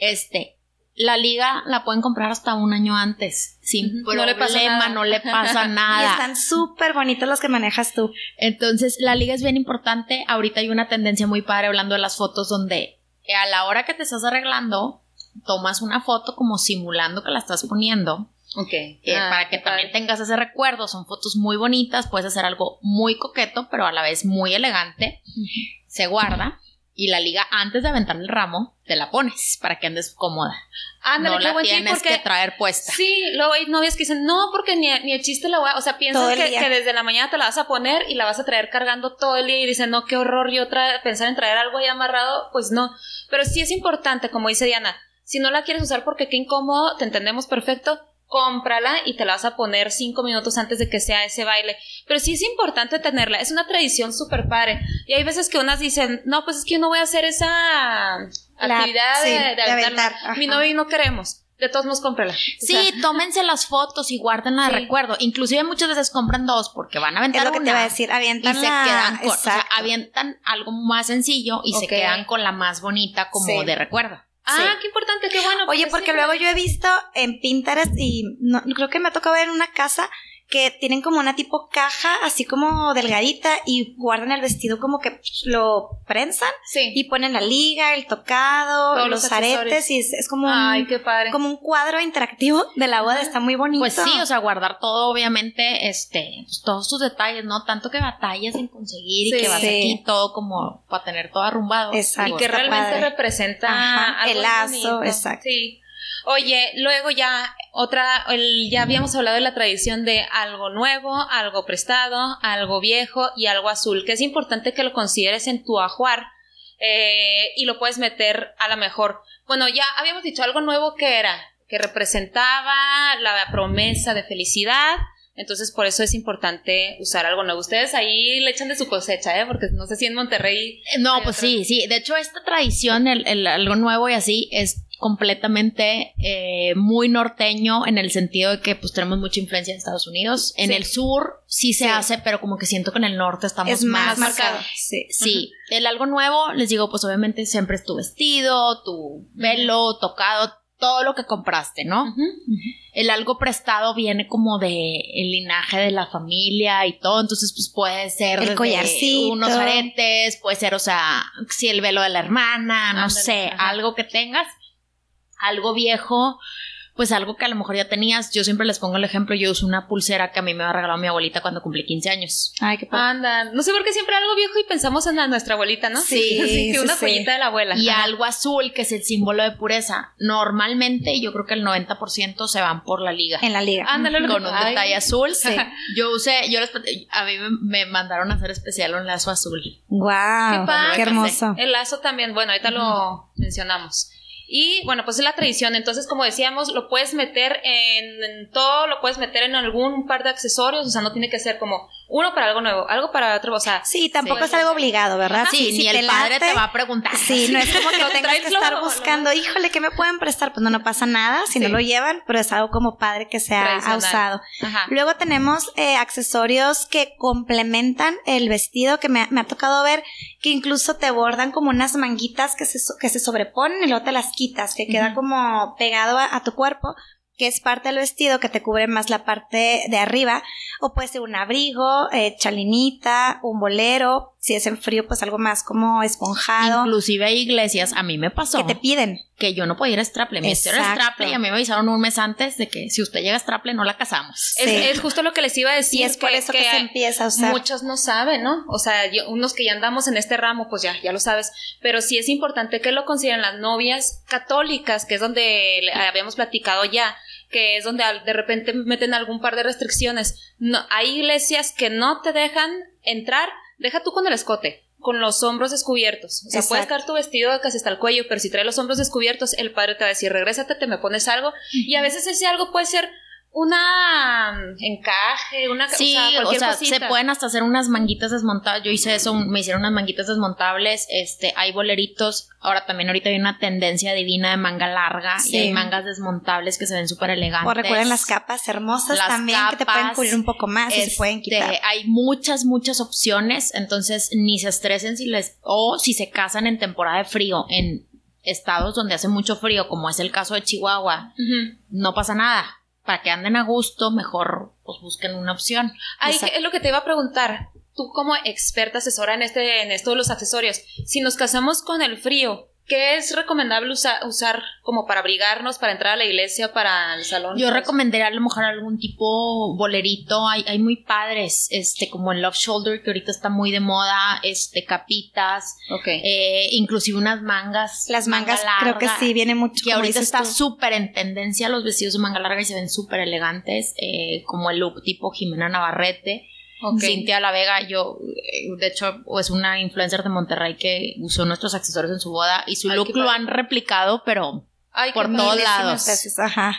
Este, la liga la pueden comprar hasta un año antes, sin problema, no le pasa nada. No le pasa nada. y están súper bonitos los que manejas tú. Entonces, la liga es bien importante. Ahorita hay una tendencia muy padre hablando de las fotos donde a la hora que te estás arreglando, tomas una foto como simulando que la estás poniendo. Ok. Eh, ah, para que también tengas ese recuerdo. Son fotos muy bonitas. Puedes hacer algo muy coqueto, pero a la vez muy elegante. Se guarda y la liga antes de aventar el ramo te la pones para que andes cómoda. Ándale, no la tienes que traer puesta. Sí, luego hay novias que dicen, no, porque ni, ni el chiste la voy a... O sea, piensas que, que, desde la mañana te la vas a poner y la vas a traer cargando todo el día y dicen, no, qué horror yo pensar en traer algo ahí amarrado, pues no. Pero sí es importante, como dice Diana, si no la quieres usar porque qué incómodo, te entendemos perfecto, cómprala y te la vas a poner cinco minutos antes de que sea ese baile. Pero sí es importante tenerla, es una tradición súper padre. Y hay veces que unas dicen, no, pues es que yo no voy a hacer esa actividad de, aventar. Mi novio y no queremos. De todos modos, cómprala. Sí, tómense las fotos y guárdenla de recuerdo. Inclusive muchas veces compran dos porque van a aventar es lo que te va a decir, avientan y se quedan con, o sea, avientan algo más sencillo y se quedan con la más bonita como de recuerdo. Ah, qué importante, qué bueno. Oye, porque luego yo he visto en Pinterest y no, creo que me ha tocado ver en una casa que tienen como una tipo caja, así como delgadita, y guardan el vestido como que lo prensan y ponen la liga, el tocado, los, aretes, y es, como, un, como un cuadro interactivo de la boda, está muy bonito. Pues sí, o sea, guardar todo, obviamente, este, pues, todos sus detalles, ¿no? Tanto que batallas en conseguir y que vas aquí todo como para tener todo arrumbado. Exacto. Y que realmente representa el lazo, exacto. Sí. Oye, luego ya otra, ya habíamos hablado de la tradición de algo nuevo, algo prestado, algo viejo y algo azul, que es importante que lo consideres en tu ajuar eh, y lo puedes meter a la mejor. Bueno, ya habíamos dicho algo nuevo que era, que representaba la promesa de felicidad. Entonces, por eso es importante usar algo nuevo. Ustedes ahí le echan de su cosecha, ¿eh? Porque no sé si en Monterrey. No, pues sí, sí. De hecho, esta tradición, el, el, algo nuevo y así, es completamente eh, muy norteño en el sentido de que pues tenemos mucha influencia en Estados Unidos. En el sur sí se hace, pero como que siento que en el norte estamos es más, marcado. Sí. sí. El algo nuevo, les digo, pues obviamente siempre es tu vestido, tu velo, tocado, todo lo que compraste, ¿no? El algo prestado viene como de el linaje de la familia y todo, entonces pues puede ser el collarcito, unos aretes, puede ser, o sea, si el velo de la hermana, no sé, algo que tengas algo viejo, pues algo que a lo mejor ya tenías. Yo siempre les pongo el ejemplo, yo uso una pulsera que a mí me ha regalado mi abuelita cuando cumplí 15 años. Ay, qué padre. Anda, no sé por qué siempre algo viejo y pensamos en nuestra abuelita, ¿no? Sí, que una sí, joyita de la abuela. Y algo azul, que es el símbolo de pureza. Normalmente yo creo que el 90% se van por la liga. En la liga. Ándale, lo que- con un Ay. detalle azul. Sí. Yo usé, yo les, a mí me, me mandaron a hacer especial un lazo azul. Wow, Qué padre. qué hermoso. El lazo también, bueno, ahorita lo mencionamos. Y bueno, pues es la tradición. Entonces, como decíamos, lo puedes meter en, todo, lo puedes meter en algún par de accesorios. O sea, no tiene que ser como uno para algo nuevo, algo para otro. O sea, Sí, tampoco Sí. es algo obligado, ¿verdad? Sí, Si ni el padre late, te va a preguntar. Sí, no es como que Lo tengas que estar buscando, híjole, ¿qué me pueden prestar? Pues no, no pasa nada si no lo llevan, pero es algo como padre que se ha, usado. ajá. Luego tenemos eh, accesorios que complementan el vestido, que me, me ha tocado ver que incluso te bordan como unas manguitas que se, so- que se sobreponen y luego te las quitas, que queda como pegado a, a tu cuerpo, que es parte del vestido que te cubre más la parte de arriba, o puede ser un abrigo, eh, chalinita, un bolero, si es en frío, pues algo más como esponjado, Inclusive hay iglesias, a mí me pasó que te piden. que yo no podía ir a Straple. Mi era Exacto. Straple y a mí me avisaron un mes antes de que si usted llega a Straple no la casamos. Es, Sí. es justo lo que les iba a decir. Y es por que- eso que, que se empieza a usar. Muchos no saben, ¿no? O sea, yo- unos que ya andamos en este ramo, pues ya, ya lo sabes. Pero sí es importante que lo consideren las novias católicas, que es donde habíamos platicado ya, que es donde al- de repente meten algún par de restricciones. No, hay iglesias que no te dejan entrar, deja tú con el escote. Con los hombros descubiertos. O sea, puedes Exacto. estar tu vestido casi hasta el cuello, pero si trae los hombros descubiertos, el padre te va a decir, regrésate, te me pones algo. Y a veces ese algo puede ser una mm, encaje, una Sí, o sea, o cualquier sea, cosita. se pueden hasta hacer unas manguitas desmontables. Yo hice eso, me hicieron unas manguitas desmontables. Este, hay boleritos. Ahora también ahorita hay una tendencia divina de manga larga Sí. y hay mangas desmontables que se ven súper elegantes. O recuerden las capas hermosas Las también que te pueden cubrir un poco más y se Este, pueden quitar. Hay muchas, muchas opciones, entonces ni se estresen si les o si se casan en temporada de frío en estados donde hace mucho frío, como es el caso de Chihuahua, no pasa nada. Para que anden a gusto, mejor pues busquen una opción. Ahí Exacto. es lo que te iba a preguntar. Tú como experta asesora en este en esto de los accesorios, si nos casamos con el frío, ¿qué es recomendable usa- usar como para abrigarnos, para entrar a la iglesia, para el salón? Yo recomendaría a lo mejor algún tipo bolerito, hay, hay muy padres, este, como el Love Shoulder, que ahorita está muy de moda, este, capitas, Ok. eh, inclusive unas mangas. Las manga mangas creo que sí viene mucho. que ahorita está súper en tendencia los vestidos de manga larga y se ven súper elegantes, eh, como el look tipo Jimena Navarrete. Cintia La Vega, yo, eh, de hecho, es una influencer de Monterrey que usó nuestros accesorios en su boda y su Ay, look lo han replicado, pero Ay, por todos lados. veces, ajá.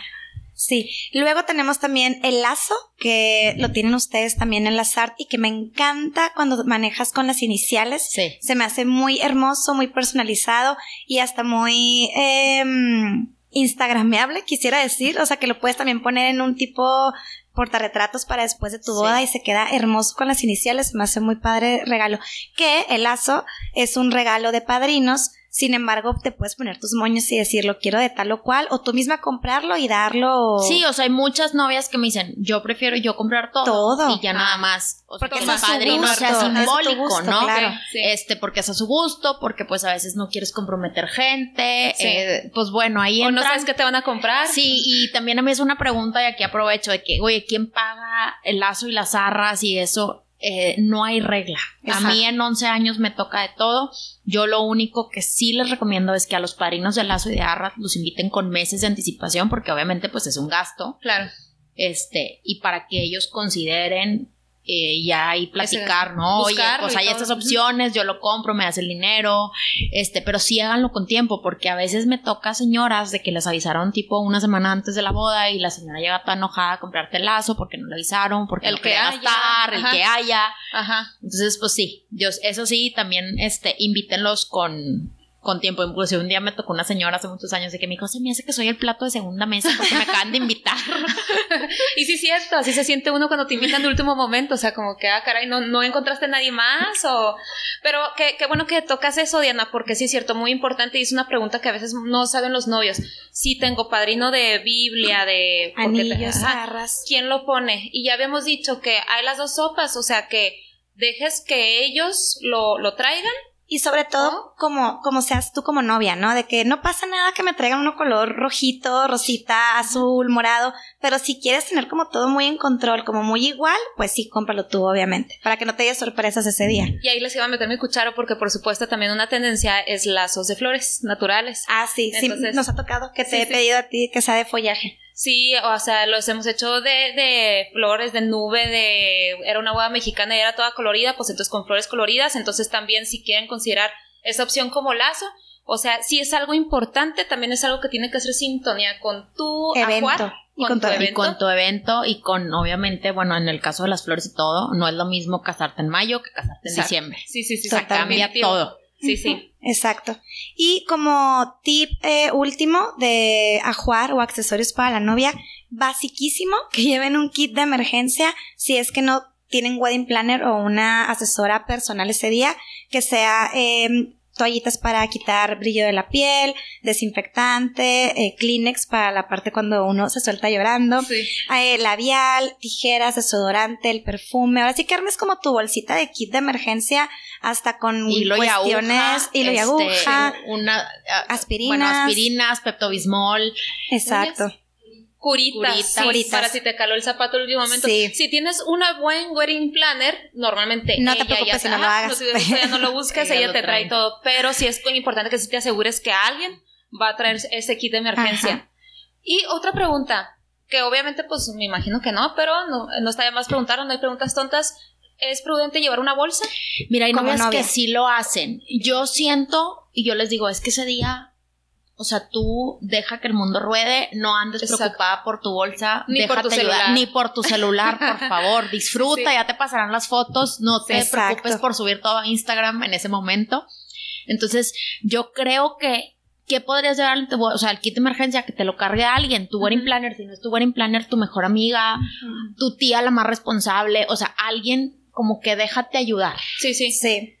Sí. Luego tenemos también el lazo, que lo tienen ustedes también en la SART y que me encanta cuando manejas con las iniciales. sí. Se me hace muy hermoso, muy personalizado y hasta muy em, instagrameable, quisiera decir. O sea, que lo puedes también poner en un tipo portarretratos para después de tu Sí. boda y se queda hermoso con las iniciales. Me hace muy padre regalo. Que el lazo es un regalo de padrinos. Sin embargo, te puedes poner tus moños y decir lo quiero de tal o cual, o tú misma comprarlo y darlo. Sí, o sea, hay muchas novias que me dicen, yo prefiero yo comprar todo. Todo. Y ya nada más. O sea, Porque que es el a su padrino gusto, sea simbólico, gusto, ¿no? claro. Sí. Este, porque es a su gusto, porque pues a veces no quieres comprometer gente. Sí. eh, pues bueno, ahí O no sabes qué te van a comprar. Sí, y también a mí es una pregunta y aquí aprovecho de que, oye, ¿quién paga el lazo y las arras y eso? Eh, no hay regla. Exacto. A mí en 11 años me toca de todo. Yo lo único que sí les recomiendo es que a los padrinos de lazo y de arras los inviten con meses de anticipación porque obviamente pues es un gasto. Claro. Este, y para que ellos consideren eh, ya ahí platicar, ¿no? Oye, pues y hay todo. estas opciones, yo lo compro, me das el dinero, este, pero sí háganlo con tiempo, porque a veces me toca señoras de que les avisaron tipo una semana antes de la boda y la señora llega tan enojada a comprarte el lazo porque no le avisaron, porque El no que quería haya, gastar, el que haya. Ajá. Entonces, pues sí, yo, eso sí, también, este, invítenlos con, con tiempo. Inclusive un día me tocó una señora hace muchos años de que me dijo, se me hace que soy el plato de segunda mesa porque me acaban de invitar. Y sí es cierto, así se siente uno cuando te invitan de último momento, o sea, como que, ah, caray, no, no encontraste a nadie más, o... Pero qué, qué bueno que tocas eso, Diana, porque sí es cierto, muy importante, y es una pregunta que a veces no saben los novios. Si tengo padrino de Biblia, de... te- Anillos, ajá, arras. ¿Quién lo pone? Y ya habíamos dicho que hay las dos sopas, o sea, que dejes que ellos lo, lo traigan Y sobre todo, como, como seas tú como novia, ¿no? De que no pasa nada que me traigan uno color rojito, rosita, azul, morado, pero si quieres tener como todo muy en control, como muy igual, pues sí, cómpralo tú, obviamente, para que no te haya sorpresas ese día. Y ahí les iba a meter mi cucharo porque, por supuesto, también una tendencia es lazos de flores naturales. Ah, sí, sí, nos ha tocado que te he pedido a ti que sea de follaje. Sí, o sea, los hemos hecho de, de flores, de nube, de... Era una boda mexicana y era toda colorida, pues entonces con flores coloridas, entonces también si quieren considerar esa opción como lazo, o sea, si es algo importante, también es algo que tiene que hacer sintonía con tu evento. y con, tu, evento. Y con tu evento y con, obviamente, bueno, en el caso de las flores y todo, no es lo mismo casarte en mayo que casarte en diciembre. Sí, sí, sí. O sea, cambia todo. Sí, sí. Exacto. Y como tip eh, último de ajuar o accesorios para la novia, basiquísimo que lleven un kit de emergencia si es que no tienen wedding planner o una asesora personal ese día, que sea em, toallitas para quitar brillo de la piel, desinfectante, eh, Kleenex para la parte cuando uno se suelta llorando, eh, labial, tijeras, desodorante, el perfume. Ahora sí que armes como tu bolsita de kit de emergencia hasta con hilo cuestiones, y hilo y aguja, este, una, ah, aspirinas, aspirinas, peptobismol. Exacto. Curitas, para si te caló el zapato el último momento. Si tienes una buen wedding planner, normalmente no te preocupes si no lo hagas. No, si ya no lo buscas, ella, te trae todo. Pero sí es muy importante que si te asegures que alguien va a traer ese kit de emergencia. Y otra pregunta, que obviamente pues me imagino que no, pero no, no está de más preguntar, no hay preguntas tontas. ¿Es prudente llevar una bolsa? Mira, hay novias que sí lo hacen. Yo siento, y yo les digo, es que ese día o sea, tú deja que el mundo ruede, no andes preocupada por tu bolsa, ni por tu celular. ni por tu celular, por favor, disfruta, ya te pasarán las fotos, no te preocupes por subir todo a Instagram en ese momento. Entonces, yo creo que ¿qué podrías llevar? O sea, el kit de emergencia que te lo cargue alguien, tu wedding planner, si no es tu wedding planner, tu mejor amiga, tu tía la más responsable, o sea, alguien como que déjate ayudar. Sí, sí. Sí.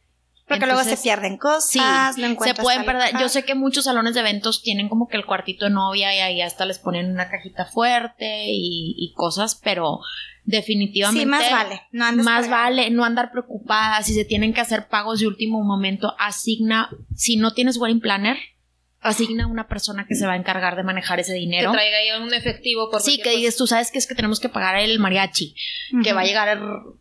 Porque luego se pierden cosas, no se pueden perder. Yo sé que muchos salones de eventos tienen como que el cuartito de novia y ahí hasta les ponen una cajita fuerte y, cosas, pero definitivamente sí, más vale, no más vale no andar preocupada. Si se tienen que hacer pagos de último momento, asigna si no tienes wedding planner, asigna una persona que se va a encargar de manejar ese dinero. Que traiga ahí un efectivo. Por sí, que dices, tú sabes que es que tenemos que pagar el mariachi, que va a llegar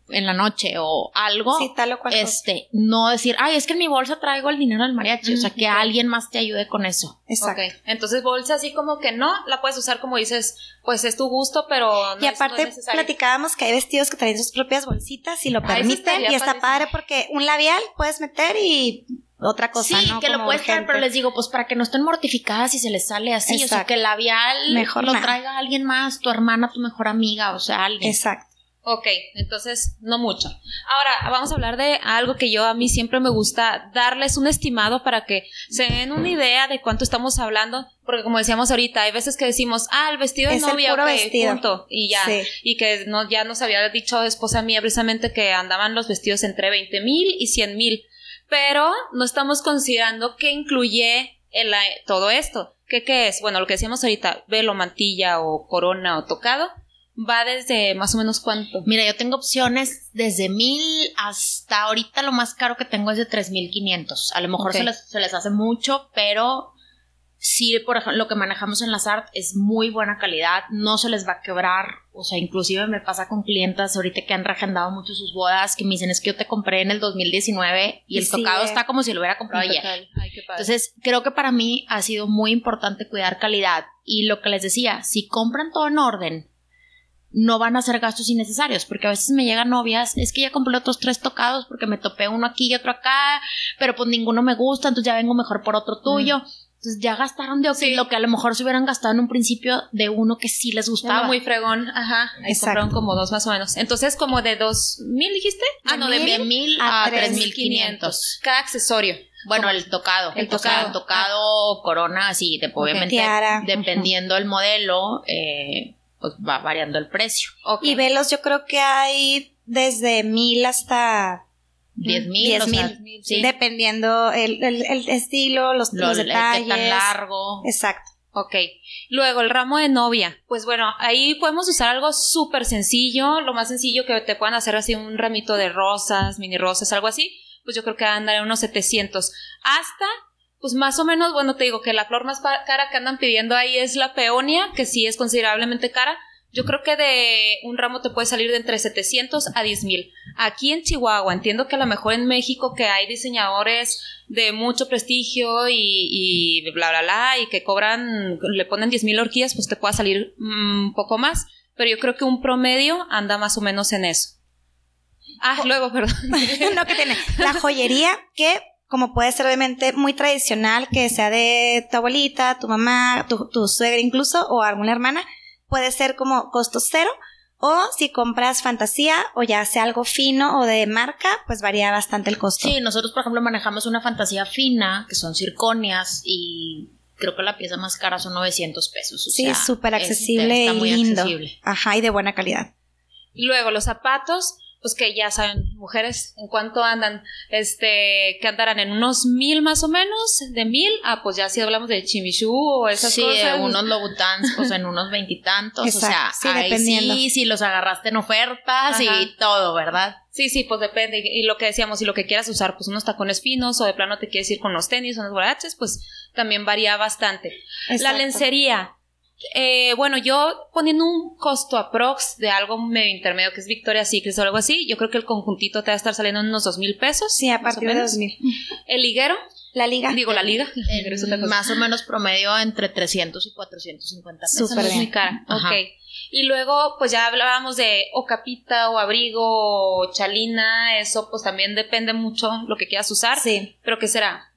en la noche o algo. Sí, tal o cual. Este, no decir, ay, es que en mi bolsa traigo el dinero del mariachi. O sea, que alguien más te ayude con eso. Exacto. Entonces, bolsa así como que no, la puedes usar como dices, pues es tu gusto, pero no Y aparte, platicábamos que hay vestidos que traen sus propias bolsitas y lo permiten. Y está padre porque un labial puedes meter y otra cosa, sí, que lo puedes traer, pero les digo, pues para que no estén mortificadas si se les sale así, o sea, que el labial mejor lo traiga alguien más, tu hermana, tu mejor amiga, o sea, alguien. Exacto. Ok, entonces no mucho. Ahora vamos a hablar de algo que yo a mí siempre me gusta darles un estimado para que se den una idea de cuánto estamos hablando, porque como decíamos ahorita, hay veces que decimos, ah, el vestido de novia, Punto, y ya, y que no, ya nos había dicho esposa mía precisamente que andaban los vestidos entre 20 mil y 100 mil pero no estamos considerando qué incluye todo esto. ¿Qué, ¿Qué es? Bueno, lo que decíamos ahorita, velo, mantilla o corona o tocado, va desde más o menos cuánto. Mira, yo tengo opciones desde mil hasta ahorita lo más caro que tengo es de tres mil quinientos. A lo mejor se, les, se les hace mucho, pero sí, por ejemplo, lo que manejamos en las art es muy buena calidad, no se les va a quebrar, o sea, inclusive me pasa con clientas ahorita que han reagendado mucho sus bodas, que me dicen es que yo te compré en el 2019 y el tocado está como si lo hubiera comprado ayer. Entonces, creo que para mí ha sido muy importante cuidar calidad y lo que les decía, si compran todo en orden, no van a hacer gastos innecesarios, porque a veces me llegan novias, es que ya compré otros tres tocados porque me topé uno aquí y otro acá, pero pues ninguno me gusta, entonces ya vengo mejor por otro tuyo. Mm. Entonces ya gastaron de lo que a lo mejor se hubieran gastado en un principio de uno que sí les gustaba. muy fregón, ajá. Ahí compraron como dos más o menos. Entonces, como de dos mil dijiste? Ah, no, de mil, a, tres mil quinientos. Cada accesorio. Bueno, el tocado. El tocado. el tocado, corona, así, de, obviamente, dependiendo del modelo, eh, pues va variando el precio. Y velos, yo creo que hay desde mil hasta 10 mil, dependiendo el, el, estilo, los, los detalles. tan largo. Exacto. Ok. Luego, el ramo de novia. Pues bueno, ahí podemos usar algo súper sencillo, lo más sencillo que te puedan hacer así un ramito de rosas, mini rosas, algo así. pues yo creo que andan en unos 700. Hasta, pues más o menos, bueno, te digo que la flor más cara que andan pidiendo ahí es la peonia, que sí es considerablemente cara. Yo creo que de un ramo te puede salir de entre 700 a 10 mil. Aquí en Chihuahua, entiendo que a lo mejor en México que hay diseñadores de mucho prestigio y, y bla, bla, bla, y que cobran, le ponen 10 mil horquillas, pues te pueda salir un poco más. Pero yo creo que un promedio anda más o menos en eso. Ah, luego, perdón. no, que tiene. La joyería, que como puede ser obviamente muy tradicional, que sea de tu abuelita, tu mamá, tu, tu suegra incluso, o alguna hermana, puede ser como costo cero. O si compras fantasía o ya sea algo fino o de marca, pues varía bastante el costo. Sí, nosotros por ejemplo manejamos una fantasía fina, que son circonias y creo que la pieza más cara son 900 pesos. sí, súper accesible y lindo. Ajá, y de buena calidad. Luego los zapatos, pues que ya saben, mujeres, ¿en cuánto andan? Este, que andarán en unos mil más o menos, de mil, ah, pues ya si hablamos de chimichú o esas cosas. Sí, unos lobutans, pues en unos veintitantos, o sea, sí, dependiendo. sí, si los agarraste en ofertas y todo, ¿verdad? Sí, sí, pues depende. Y, lo que decíamos, si lo que quieras usar, pues unos tacones finos o de plano te quieres ir con los tenis o unos guaraches, pues también varía bastante. La lencería, eh, bueno, yo poniendo un costo aprox de algo medio intermedio que es Victoria's Secret o algo así, yo creo que el conjuntito te va a estar saliendo en unos dos mil pesos. Sí, a partir de dos mil. El liguero. La liga. Digo, la liga. más o menos promedio entre 300 y 450 pesos. Súper bien. cara. Ok. Y luego, pues ya hablábamos de o capita, o abrigo, o chalina, eso pues también depende mucho lo que quieras usar. Sí. Pero ¿qué será?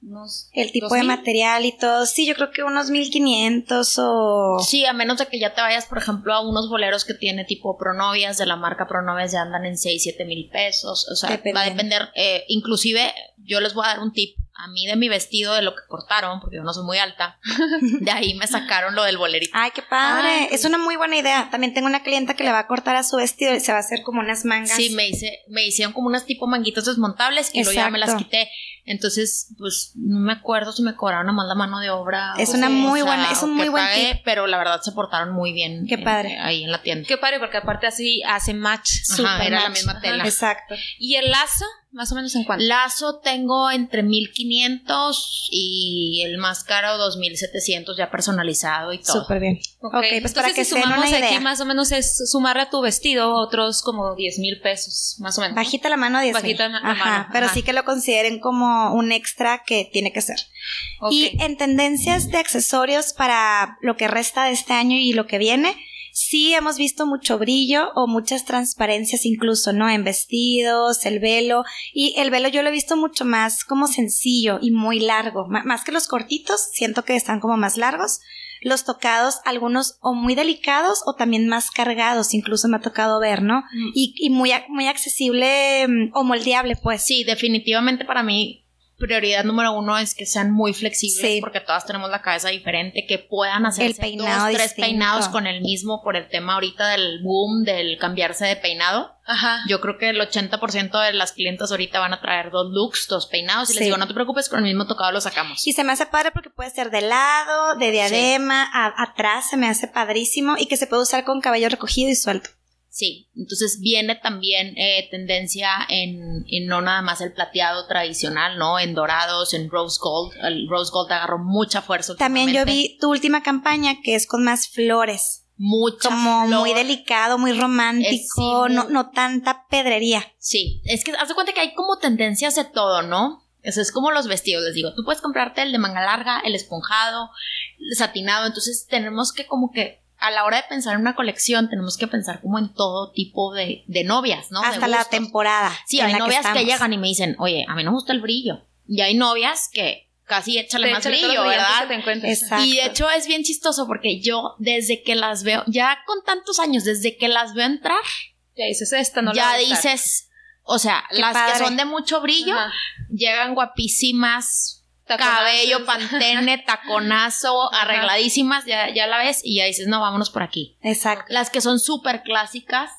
El tipo de material y todo. Sí, yo creo que unos 1500 o... Sí, a menos de que ya te vayas, por ejemplo, a unos boleros que tiene tipo Pronovias, de la marca Pronovias ya andan en 6, 7 mil pesos. O sea, va a depender. Eh, inclusive, yo les voy a dar un tip a mí de mi vestido, de lo que cortaron, porque yo no soy muy alta, de ahí me sacaron lo del bolerito. Ay, qué padre. es una muy buena idea. También tengo una clienta que le va a cortar a su vestido y se va a hacer como unas mangas. Sí, me hice, me hicieron como unas tipo manguitas desmontables y luego ya me las quité. Entonces, pues no me acuerdo si me cobraron nomás la mano de obra. Es una muy buena, es un muy buen tip. Pero la verdad se portaron muy bien. Qué padre. ahí en la tienda. Qué padre, porque aparte así hace match. Ajá, era la misma tela. Exacto. ¿Y el lazo? Más o menos en cuánto? Lazo tengo entre 1500 y el más caro 2700 ya personalizado y todo. Súper bien. Ok, pues para que si sumamos aquí más o menos es sumarle a tu vestido otros como 10 mil pesos, más o menos. Bajita la mano 10 Bajita la mano. Pero sí que lo consideren como un extra que tiene que ser. Y en tendencias de accesorios para lo que resta de este año y lo que viene, sí hemos visto mucho brillo o muchas transparencias incluso, ¿no? En vestidos, el velo. Y el velo yo lo he visto mucho más como sencillo y muy largo. más que los cortitos, siento que están como más largos. Los tocados, algunos o muy delicados o también más cargados, incluso me ha tocado ver, ¿no? Mm. Y, y, muy, muy accesible mm, o moldeable, pues. Sí, definitivamente para mí prioridad número uno es que sean muy flexibles porque todas tenemos la cabeza diferente, que puedan hacer el dos, tres peinados con el mismo por el tema ahorita del boom del cambiarse de peinado. Ajá. Yo creo que el 80% de las clientes ahorita van a traer dos looks, dos peinados y les digo, no te preocupes, con el mismo tocado lo sacamos. Y se me hace padre porque puede ser de lado, de diadema, atrás, se me hace padrísimo y que se puede usar con cabello recogido y suelto. Sí, entonces viene también eh, tendencia en, no nada más el plateado tradicional, ¿no? En dorados, en rose gold. El rose gold agarró mucha fuerza. También yo vi tu última campaña que es con más flores. Mucho. Como muy delicado, muy romántico, no, no tanta pedrería. Sí, es que haz de cuenta que hay como tendencias de todo, ¿no? Eso es como los vestidos, les digo, tú puedes comprarte el de manga larga, el esponjado, el satinado, entonces tenemos que como que a la hora de pensar en una colección tenemos que pensar como en todo tipo de, novias, ¿no? Hasta la temporada. Sí, hay novias que, llegan y me dicen, oye, a mí no me gusta el brillo. Y hay novias que casi échale más brillo, ¿verdad? Y de hecho es bien chistoso porque yo desde que las veo, ya con tantos años, desde que las veo entrar, ya dices esta, no Ya dices, o sea, las que son de mucho brillo, llegan guapísimas, cabello, pantene, taconazo, arregladísimas, ya, ya la ves y ya dices, no, vámonos por aquí. Exacto. Las que son súper clásicas,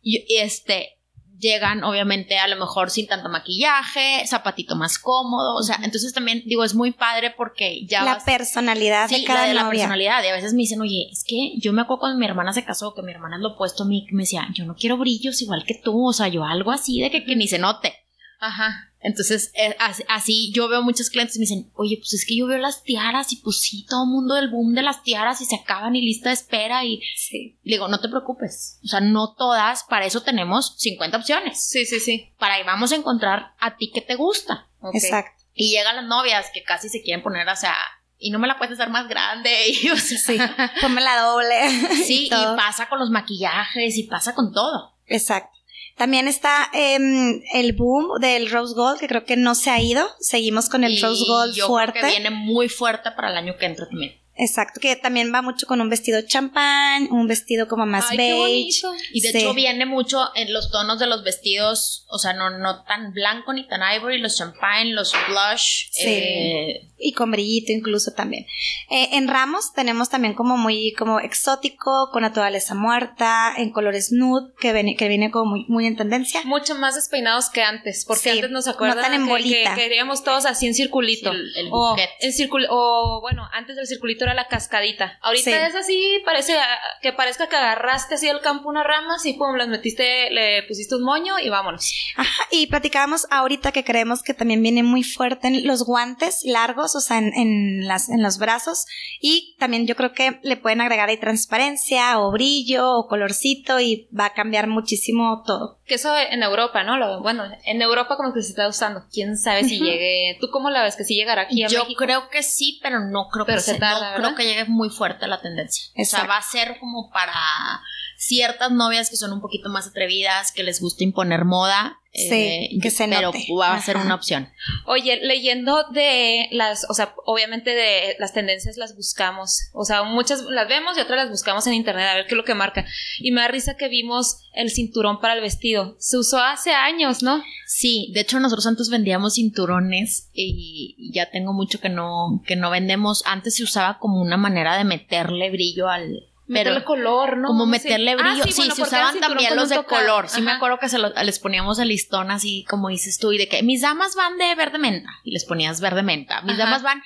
y, este, llegan obviamente a lo mejor sin tanto maquillaje, zapatito más cómodo, o sea, entonces también digo, es muy padre porque ya... La personalidad de cada la de la personalidad, y a veces me dicen, oye, es que yo me acuerdo cuando mi hermana se casó, que mi hermana es lo opuesto a mí, que me decía, yo no quiero brillos igual que tú, o sea, yo algo así de que, que ni se note. Ajá. Entonces, eh, así, yo veo muchos clientes y me dicen, oye, pues es que yo veo las tiaras y pues sí, todo el mundo del boom de las tiaras y se acaban y lista de espera y sí. le digo, no te preocupes, o sea, no todas, para eso tenemos 50 opciones. Sí, sí, sí. Para ahí vamos a encontrar a ti que te gusta. Exacto. Y llegan las novias que casi se quieren poner, o sea, y no me la puedes hacer más grande. Y, o sea, sí, ponme la doble. Sí, y pasa con los maquillajes y pasa con todo. Exacto. También está em, el boom del Rose Gold, que creo que no se ha ido. Seguimos con el Rose Gold yo fuerte. Creo que viene muy fuerte para el año que entra también. Exacto, que también va mucho con un vestido champán, un vestido como más beige. y de hecho viene mucho en los tonos de los vestidos, o sea, no, no tan blanco ni tan ivory, los champán, los blush. Sí. Eh, y con brillito incluso también. Eh, en ramos tenemos también como muy como exótico, con naturaleza muerta, en colores nude, que viene, que viene como muy, muy en tendencia. Mucho más despeinados que antes, porque antes nos acuerdan no tan en bolita. Que, queríamos todos así en circulito. el, o, en circulo, o bueno, antes del circulito era la cascadita. Ahorita es así, parece que parezca que agarraste así el campo unas ramas y pum, las metiste, le pusiste un moño y vámonos. Ajá, y platicábamos ahorita que creemos que también viene muy fuerte en los guantes largos, o sea, en, las, en los brazos. Y también yo creo que le pueden agregar ahí transparencia o brillo o colorcito y va a cambiar muchísimo todo. Que eso en Europa, ¿no? Lo, bueno, en Europa como que se está usando. Quién sabe si llegue. ¿Tú cómo la ves? ¿Que si llegará aquí a yo México? Yo creo que sí, pero no creo que se, no creo que llegue muy fuerte la tendencia. O sea, va a ser como para ciertas novias que son un poquito más atrevidas, que les gusta imponer moda. Sí, eh, que se Pero va a ser una opción. Oye, leyendo de las, o sea, obviamente de las tendencias las buscamos. O sea, muchas las vemos y otras las buscamos en internet a ver qué es lo que marca. Y me da risa que vimos el cinturón para el vestido. Se usó hace años, ¿no? Sí, de hecho nosotros antes vendíamos cinturones y ya tengo mucho que no, que no vendemos. Antes se usaba como una manera de meterle brillo al, meterle color, ¿no? Como meterle ah, brillo. sí, se usaban también los de color. Sí, me acuerdo que se les poníamos el listón así, como dices tú, y de que mis damas van de verde menta. Y les ponías verde menta. Mis damas van,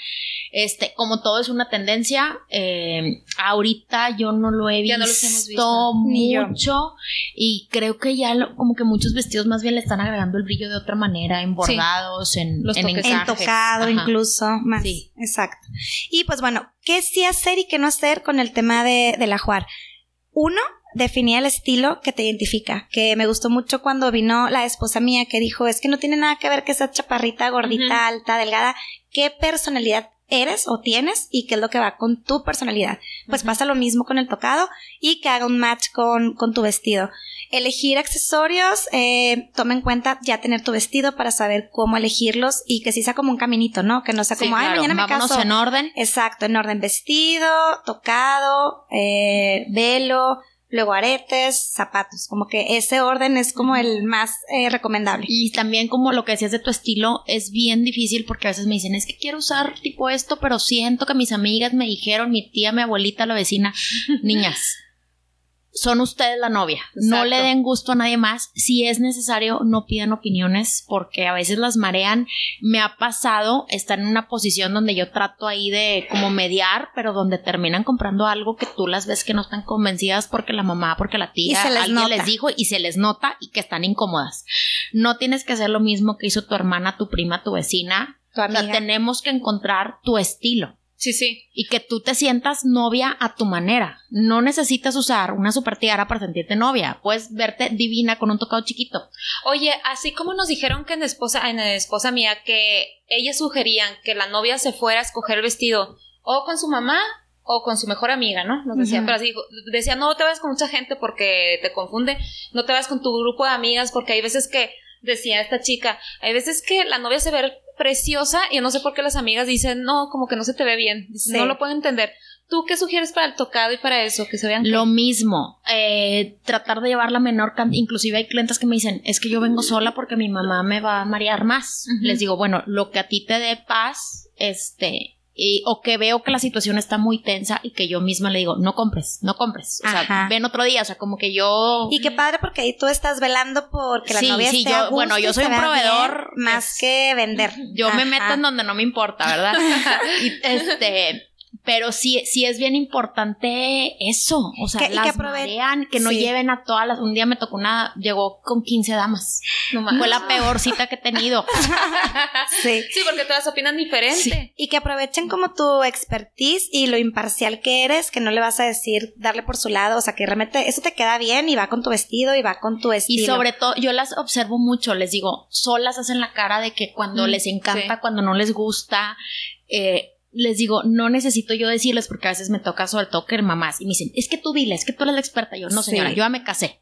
este, como todo es una tendencia, eh, ahorita yo no lo he visto, mucho. Y creo que ya como que muchos vestidos más bien le están agregando el brillo de otra manera, en bordados, en, los en, tocado incluso. Más. Sí. Exacto. Y pues bueno, ¿qué sí hacer y qué no hacer con el tema de, la Juar? Uno, definía el estilo que te identifica, que me gustó mucho cuando vino la esposa mía que dijo, es que no tiene nada que ver que esa chaparrita, gordita, alta, delgada, qué personalidad eres o tienes y qué es lo que va con tu personalidad. Pues pasa lo mismo con el tocado y que haga un match con, con tu vestido. Elegir accesorios, eh, toma en cuenta ya tener tu vestido para saber cómo elegirlos y que sí sea como un caminito, ¿no? Que no sea como, ay, mañana me caso. en orden. Exacto, en orden vestido, tocado, eh, velo, luego aretes, zapatos, como que ese orden es como el más eh, recomendable. Y también como lo que decías de tu estilo es bien difícil porque a veces me dicen, es que quiero usar tipo esto, pero siento que mis amigas me dijeron, mi tía, mi abuelita, la vecina, niñas son ustedes la novia. No le den gusto a nadie más. Si es necesario, no pidan opiniones porque a veces las marean. Me ha pasado estar en una posición donde yo trato ahí de como mediar, pero donde terminan comprando algo que tú las ves que no están convencidas porque la mamá, porque la tía, alguien les dijo y se les nota y que están incómodas. No tienes que hacer lo mismo que hizo tu hermana, tu prima, tu vecina. Tu amiga. tenemos que encontrar tu estilo. Sí, sí. Y que tú te sientas novia a tu manera. No necesitas usar una super tiara para sentirte novia. Puedes verte divina con un tocado chiquito. Oye, así como nos dijeron que en esposa, en esposa mía, que ellas sugerían que la novia se fuera a escoger el vestido o con su mamá o con su mejor amiga, ¿no? Nos decía, pero así, decía, no te vayas con mucha gente porque te confunde, no te vayas con tu grupo de amigas porque hay veces que, decía esta chica, hay veces que la novia se ve preciosa y no sé por qué las amigas dicen, no, como que no se te ve bien, no lo puedo entender. ¿Tú qué sugieres para el tocado y para eso? Que se vean. Lo mismo, eh, tratar de llevar la menor cantidad. Inclusive hay clientes que me dicen, es que yo vengo sola porque mi mamá me va a marear más. Les digo, bueno, lo que a ti te dé paz, este, o que veo que la situación está muy tensa y que yo misma le digo, no compres, no compres. O sea, ven otro día, o sea, como que yo... Y qué padre porque ahí tú estás velando porque la novia sí, yo, bueno, yo soy un proveedor más que vender. Yo me meto en donde no me importa, ¿verdad? y este pero sí, sí es bien importante eso. O sea, Que- las que marean, que no Sí. lleven a todas las. Un día me tocó una, llegó con 15 damas. Fue la peor cita que he tenido. Sí. Sí, porque todas opinan diferente. Y que aprovechen como tu expertise y lo imparcial que eres, que no le vas a decir darle por su lado, o sea, que realmente eso te queda bien y va con tu vestido y va con tu estilo. Y sobre todo, yo las observo mucho, les digo, solas hacen la cara de que cuando Mm, les encanta, sí. cuando no les gusta, eh, les digo, no necesito yo decirles porque a veces me toca sobre todo que mamás y me dicen, es que tú dile, es que tú eres la experta. Yo, no Sí. señora, yo ya me casé.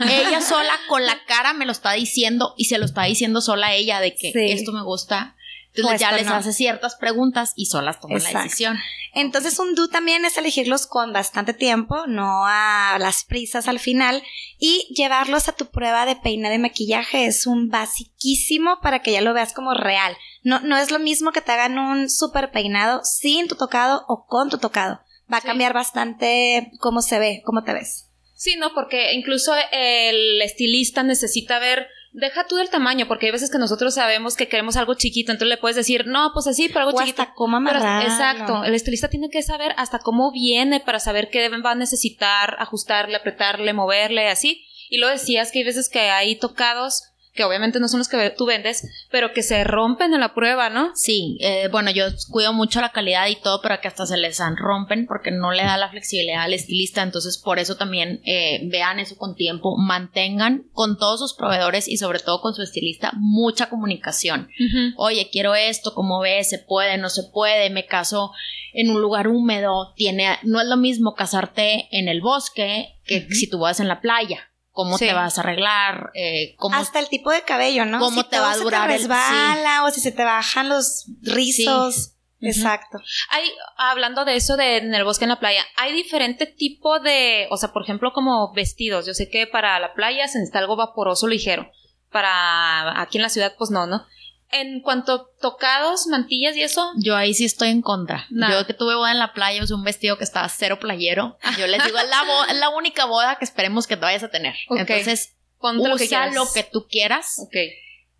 ella sola con la cara me lo está diciendo y se lo está diciendo sola ella de que Sí. esto me gusta. Entonces O ya esto les no. hace ciertas preguntas y solas toman Exacto. la decisión. Entonces un do también es elegirlos con bastante tiempo, no a las prisas al final, y llevarlos a tu prueba de peinado y maquillaje es un basiquísimo para que ya lo veas como real. No, no es lo mismo que te hagan un super peinado sin tu tocado o con tu tocado. Va a Sí. cambiar bastante cómo se ve, cómo te ves. Sí, no, porque incluso el estilista necesita ver, deja tú del tamaño, porque hay veces que nosotros sabemos que queremos algo chiquito, entonces le puedes decir, no, pues así, pero algo O chiquito. hasta cómo amarrarlo. exacto, el estilista tiene que saber hasta cómo viene para saber qué va a necesitar, ajustarle, apretarle, moverle, así. Y lo decías que hay veces que hay tocados que obviamente no son los que tú vendes, pero que se rompen en la prueba, ¿no? Sí, eh, bueno, yo cuido mucho la calidad y todo, pero que hasta se les rompen porque no le da la flexibilidad al estilista. Entonces, por eso también eh, vean eso con tiempo, mantengan con todos sus proveedores y sobre todo con su estilista mucha comunicación. Oye, quiero esto, ¿cómo ves? ¿Se puede? ¿No se puede? Me caso en un lugar húmedo. Tiene, no es lo mismo casarte en el bosque que si tú vas en la playa. ¿Cómo Sí. te vas a arreglar? Eh, ¿cómo Hasta el tipo de cabello, ¿no? ¿Cómo Si te va a durar Se el- te resbala o si se te bajan los rizos. Exacto. Hay, hablando de eso de en el bosque en la playa, hay diferente tipo de, o sea, por ejemplo, como vestidos. Yo sé que para la playa se necesita algo vaporoso ligero. Para aquí en la ciudad, pues no, ¿no? En cuanto a tocados, mantillas y eso, Yo ahí sí estoy en contra. Yo que tuve boda en la playa, usé un vestido que estaba cero playero. Yo les digo, es la, la única boda que esperemos que te vayas a tener. Entonces, ponte lo que usa quieras. lo que tú quieras. Ok.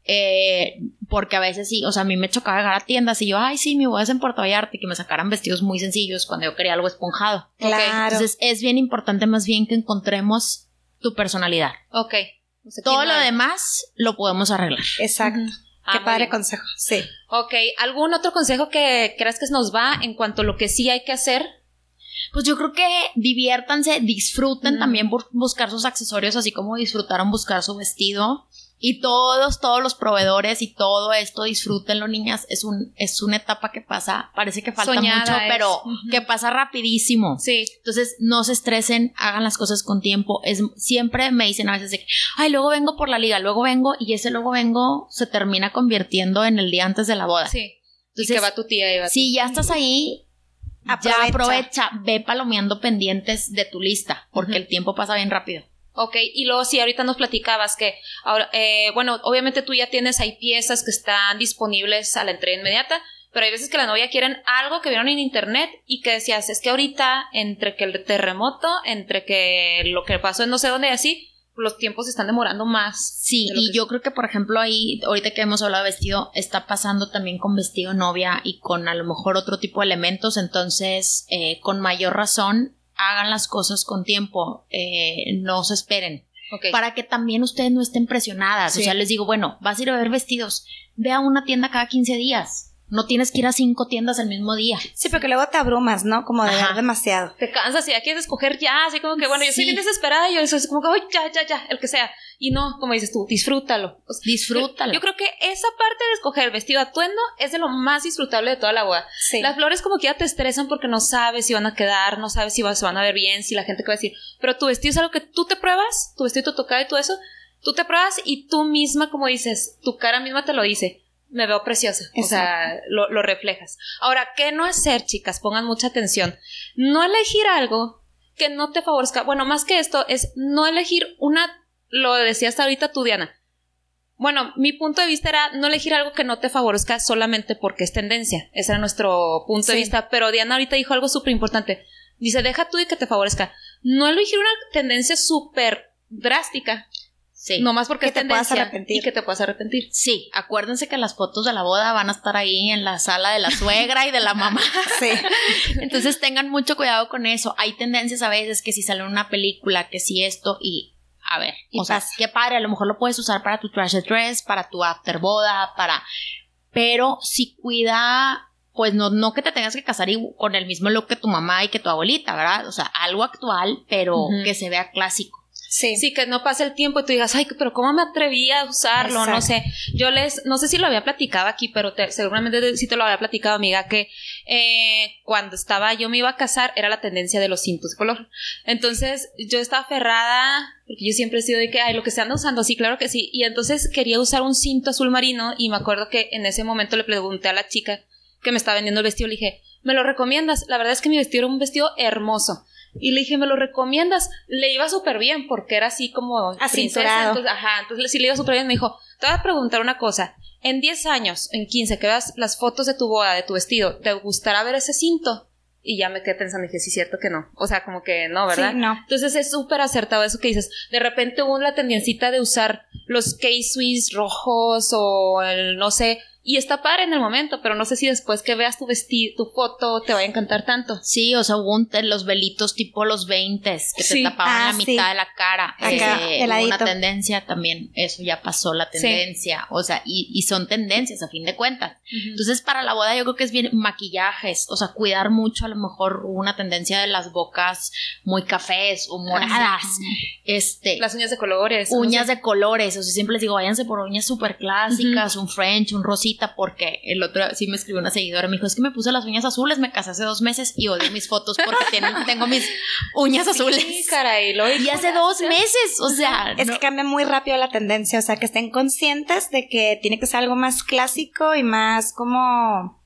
eh, porque a veces sí, o sea, a mí me chocaba llegar a tiendas y yo, ay, sí, mi boda es en Puerto Vallarta y que me sacaran vestidos muy sencillos cuando yo quería algo esponjado. Claro. Entonces, es bien importante más bien que encontremos tu personalidad. Ok. O sea, Todo lo demás lo podemos arreglar. Exacto. Ah, Qué muy padre bien. consejo. Sí. Ok, ¿algún otro consejo que creas que nos va en cuanto a lo que sí hay que hacer? Pues yo creo que diviértanse, disfruten Mm. también bu- buscar sus accesorios, así como disfrutaron buscar su vestido. Y todos, todos los proveedores y todo esto, disfrútenlo, niñas. Es un, es una etapa que pasa, parece que falta Soñada mucho, es. pero que pasa rapidísimo. Sí. Entonces, no se estresen, hagan las cosas con tiempo. Es, siempre me dicen a veces de que, ay, luego vengo por la liga, luego vengo, y ese luego vengo se termina convirtiendo en el día antes de la boda. Sí. y Entonces, que va tu tía y va si ya estás ahí, Aprovecha. ya aprovecha, ve palomeando pendientes de tu lista, porque el tiempo pasa bien rápido. Ok, y luego sí, ahorita nos platicabas que, ahora, eh, bueno, obviamente tú ya tienes ahí piezas que están disponibles a la entrega inmediata, pero hay veces que la novia quieren algo que vieron en internet y que decías, es que ahorita, entre que el terremoto, entre que lo que pasó en no sé dónde y así, los tiempos se están demorando más. Sí, de y yo creo que, por ejemplo, ahí, ahorita que hemos hablado de vestido, está pasando también con vestido novia y con a lo mejor otro tipo de elementos, entonces, eh, con mayor razón, hagan las cosas con tiempo, eh, no se esperen. Para que también ustedes no estén presionadas. Sí. O sea, les digo, bueno, vas a ir a ver vestidos, ve a una tienda cada 15 días. No tienes que ir a cinco tiendas el mismo día. Sí, porque luego te abrumas, ¿no? Como de Ajá. ver demasiado. te cansas y ya quieres escoger ya, así como que, bueno, yo soy Sí. bien desesperada y yo soy como que, "Ay, ya, ya, ya, el que sea. Y no, como dices tú, disfrútalo. O sea, Disfrútalo. Yo, yo creo que esa parte de escoger el vestido atuendo es de lo más disfrutable de toda la boda. Sí. Las flores como que ya te estresan porque no sabes si van a quedar, no sabes si va- se van a ver bien, si la gente que va a decir. Pero tu vestido es algo que tú te pruebas, tu vestido, tu tocado y todo eso, tú te pruebas y tú misma, como dices, tu cara misma te lo dice. Me veo preciosa. O sea, lo, lo reflejas. Ahora, ¿qué no hacer, chicas? Pongan mucha atención. No elegir algo que no te favorezca. Bueno, más que esto, es no elegir una. Lo decías ahorita tú, Diana. Bueno, mi punto de vista era no elegir algo que no te favorezca solamente porque es tendencia. Ese era nuestro punto de vista. Pero Diana ahorita dijo algo súper importante. Dice, deja tú y que te favorezca. No elegir una tendencia súper drástica. Sí. No más porque Que es te puedas arrepentir. y que te puedas arrepentir. Sí, acuérdense que las fotos de la boda van a estar ahí en la sala de la suegra y de la mamá. Sí. Entonces tengan mucho cuidado con eso. Hay tendencias a veces que si sale una película, que si esto y a ver, Y o sea, qué padre, a lo mejor lo puedes usar para tu trash dress, para tu after boda, para pero si cuida pues no, no que te tengas que casar y- con el mismo look que tu mamá y que tu abuelita, ¿verdad? O sea, algo actual, pero que se vea clásico. Sí. Sí, que no pase el tiempo y tú digas, ay, pero ¿cómo me atreví a usarlo? No sé. Yo les, no sé si lo había platicado aquí, pero te- seguramente sí te lo había platicado, amiga, que eh, cuando estaba, yo me iba a casar, era la tendencia de los cintos de color. Entonces, yo estaba aferrada, porque yo siempre he sido de que, ay, lo que se anda usando, sí, claro que sí. Y entonces quería usar un cinto azul marino y me acuerdo que en ese momento le pregunté a la chica que me estaba vendiendo el vestido, le dije, ¿me lo recomiendas? La verdad es que mi vestido era un vestido hermoso. Y le dije, ¿me lo recomiendas? Le iba súper bien porque era así como princesa. Entonces, ajá, entonces sí le iba súper bien. Me dijo, te voy a preguntar una cosa. En 10 años, en 15, que veas las fotos de tu boda, de tu vestido, ¿te gustará ver ese cinto? Y ya me quedé pensando, dije, sí, cierto que no. O sea, como que no, ¿verdad? Sí, no. Entonces es súper acertado eso que dices. De repente hubo la tendencita de usar los K-Swiss rojos o el no sé. Y está padre en el momento, pero no sé si después que veas tu vestido, tu foto, te va a encantar tanto. Sí, o sea, hubo un- los velitos tipo los 20 que Sí. te tapaban Ah, la sí. mitad de la cara. Acá, Eh, una tendencia también, eso ya pasó la Sí. tendencia. O sea, y, y son tendencias a fin de cuentas. Entonces, para la boda yo creo que es bien maquillajes, o sea, cuidar mucho, a lo mejor una tendencia de las bocas muy cafés o moradas, este, Las uñas de colores. uñas de colores, o sea, siempre les digo, váyanse por uñas súper clásicas, un French, un rosita, porque el otro sí me escribió una seguidora, me dijo, es que me puse las uñas azules, me casé hace dos meses y odio mis fotos porque tengo mis uñas azules. Sí, caray. Lo Y hace dos meses, o sea, Es no- que cambia muy rápido la tendencia, o sea, que estén conscientes de que tiene que ser algo más clásico y más como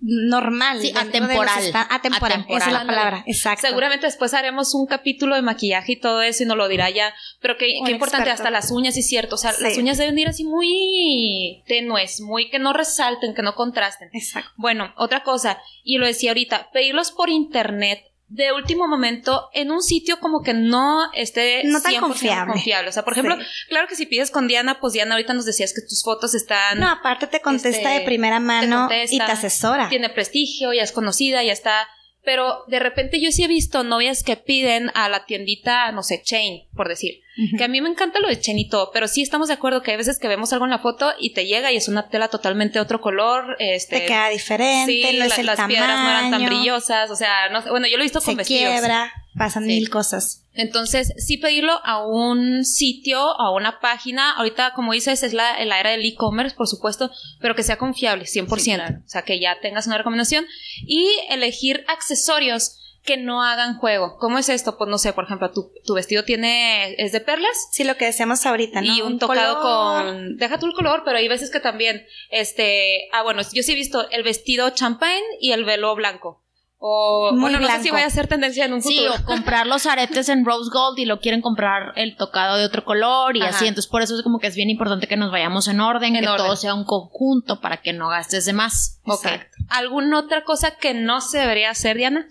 normal. Sí, de atemporal. atemporal, Atemporal. esa es la palabra, exacto. Seguramente después haremos un capítulo de maquillaje y todo eso y nos lo dirá ya. Pero qué, qué importante, hasta las uñas, sí es cierto. O sea, Sí. las uñas deben ir así muy tenues, muy que no resalten, que no contrasten. Exacto. Bueno, otra cosa, y lo decía ahorita, pedirlos por internet de último momento en un sitio como que no esté No tan 100% confiable. confiable. O sea, por ejemplo, Sí. claro que si pides con Diana, pues Diana ahorita nos decías que tus fotos están No, aparte te contesta Este, de primera mano contesta, y te asesora. tiene prestigio, ya es conocida, ya está. Pero de repente yo sí he visto novias que piden a la tiendita, no sé, Chain, por decir. Que a mí me encanta lo de Chain y todo, pero sí estamos de acuerdo que hay veces que vemos algo en la foto y te llega y es una tela totalmente otro color. Este, Te queda diferente, sí, no es la- el las tamaño. piedras no eran tan brillosas, o sea, no bueno, yo lo he visto con se vestidos. quiebra, pasan Sí. mil cosas. Entonces, sí pedirlo a un sitio, a una página. Ahorita, como dices, es la, la era del e-commerce, por supuesto, pero que sea confiable, 100%. Sí, claro. O sea, que ya tengas una recomendación. Y elegir accesorios que no hagan juego. ¿Cómo es esto? Pues no sé, por ejemplo, tu, tu vestido tiene, es de perlas. Sí, lo que decíamos ahorita, ¿no? Y un, tocado color. con. Deja tú el color, pero hay veces que también. Este. Ah, bueno, yo sí he visto el vestido champagne y el velo blanco. O. Muy bueno, no sé si vaya a ser tendencia en un Sí, futuro. o comprar los aretes en rose gold y lo quieren comprar el tocado de otro color y Ajá. así. Entonces, por eso es como que es bien importante que nos vayamos en orden, En que orden. todo sea un conjunto para que no gastes de más. Ok. Exacto. ¿Alguna otra cosa que no se debería hacer, Diana?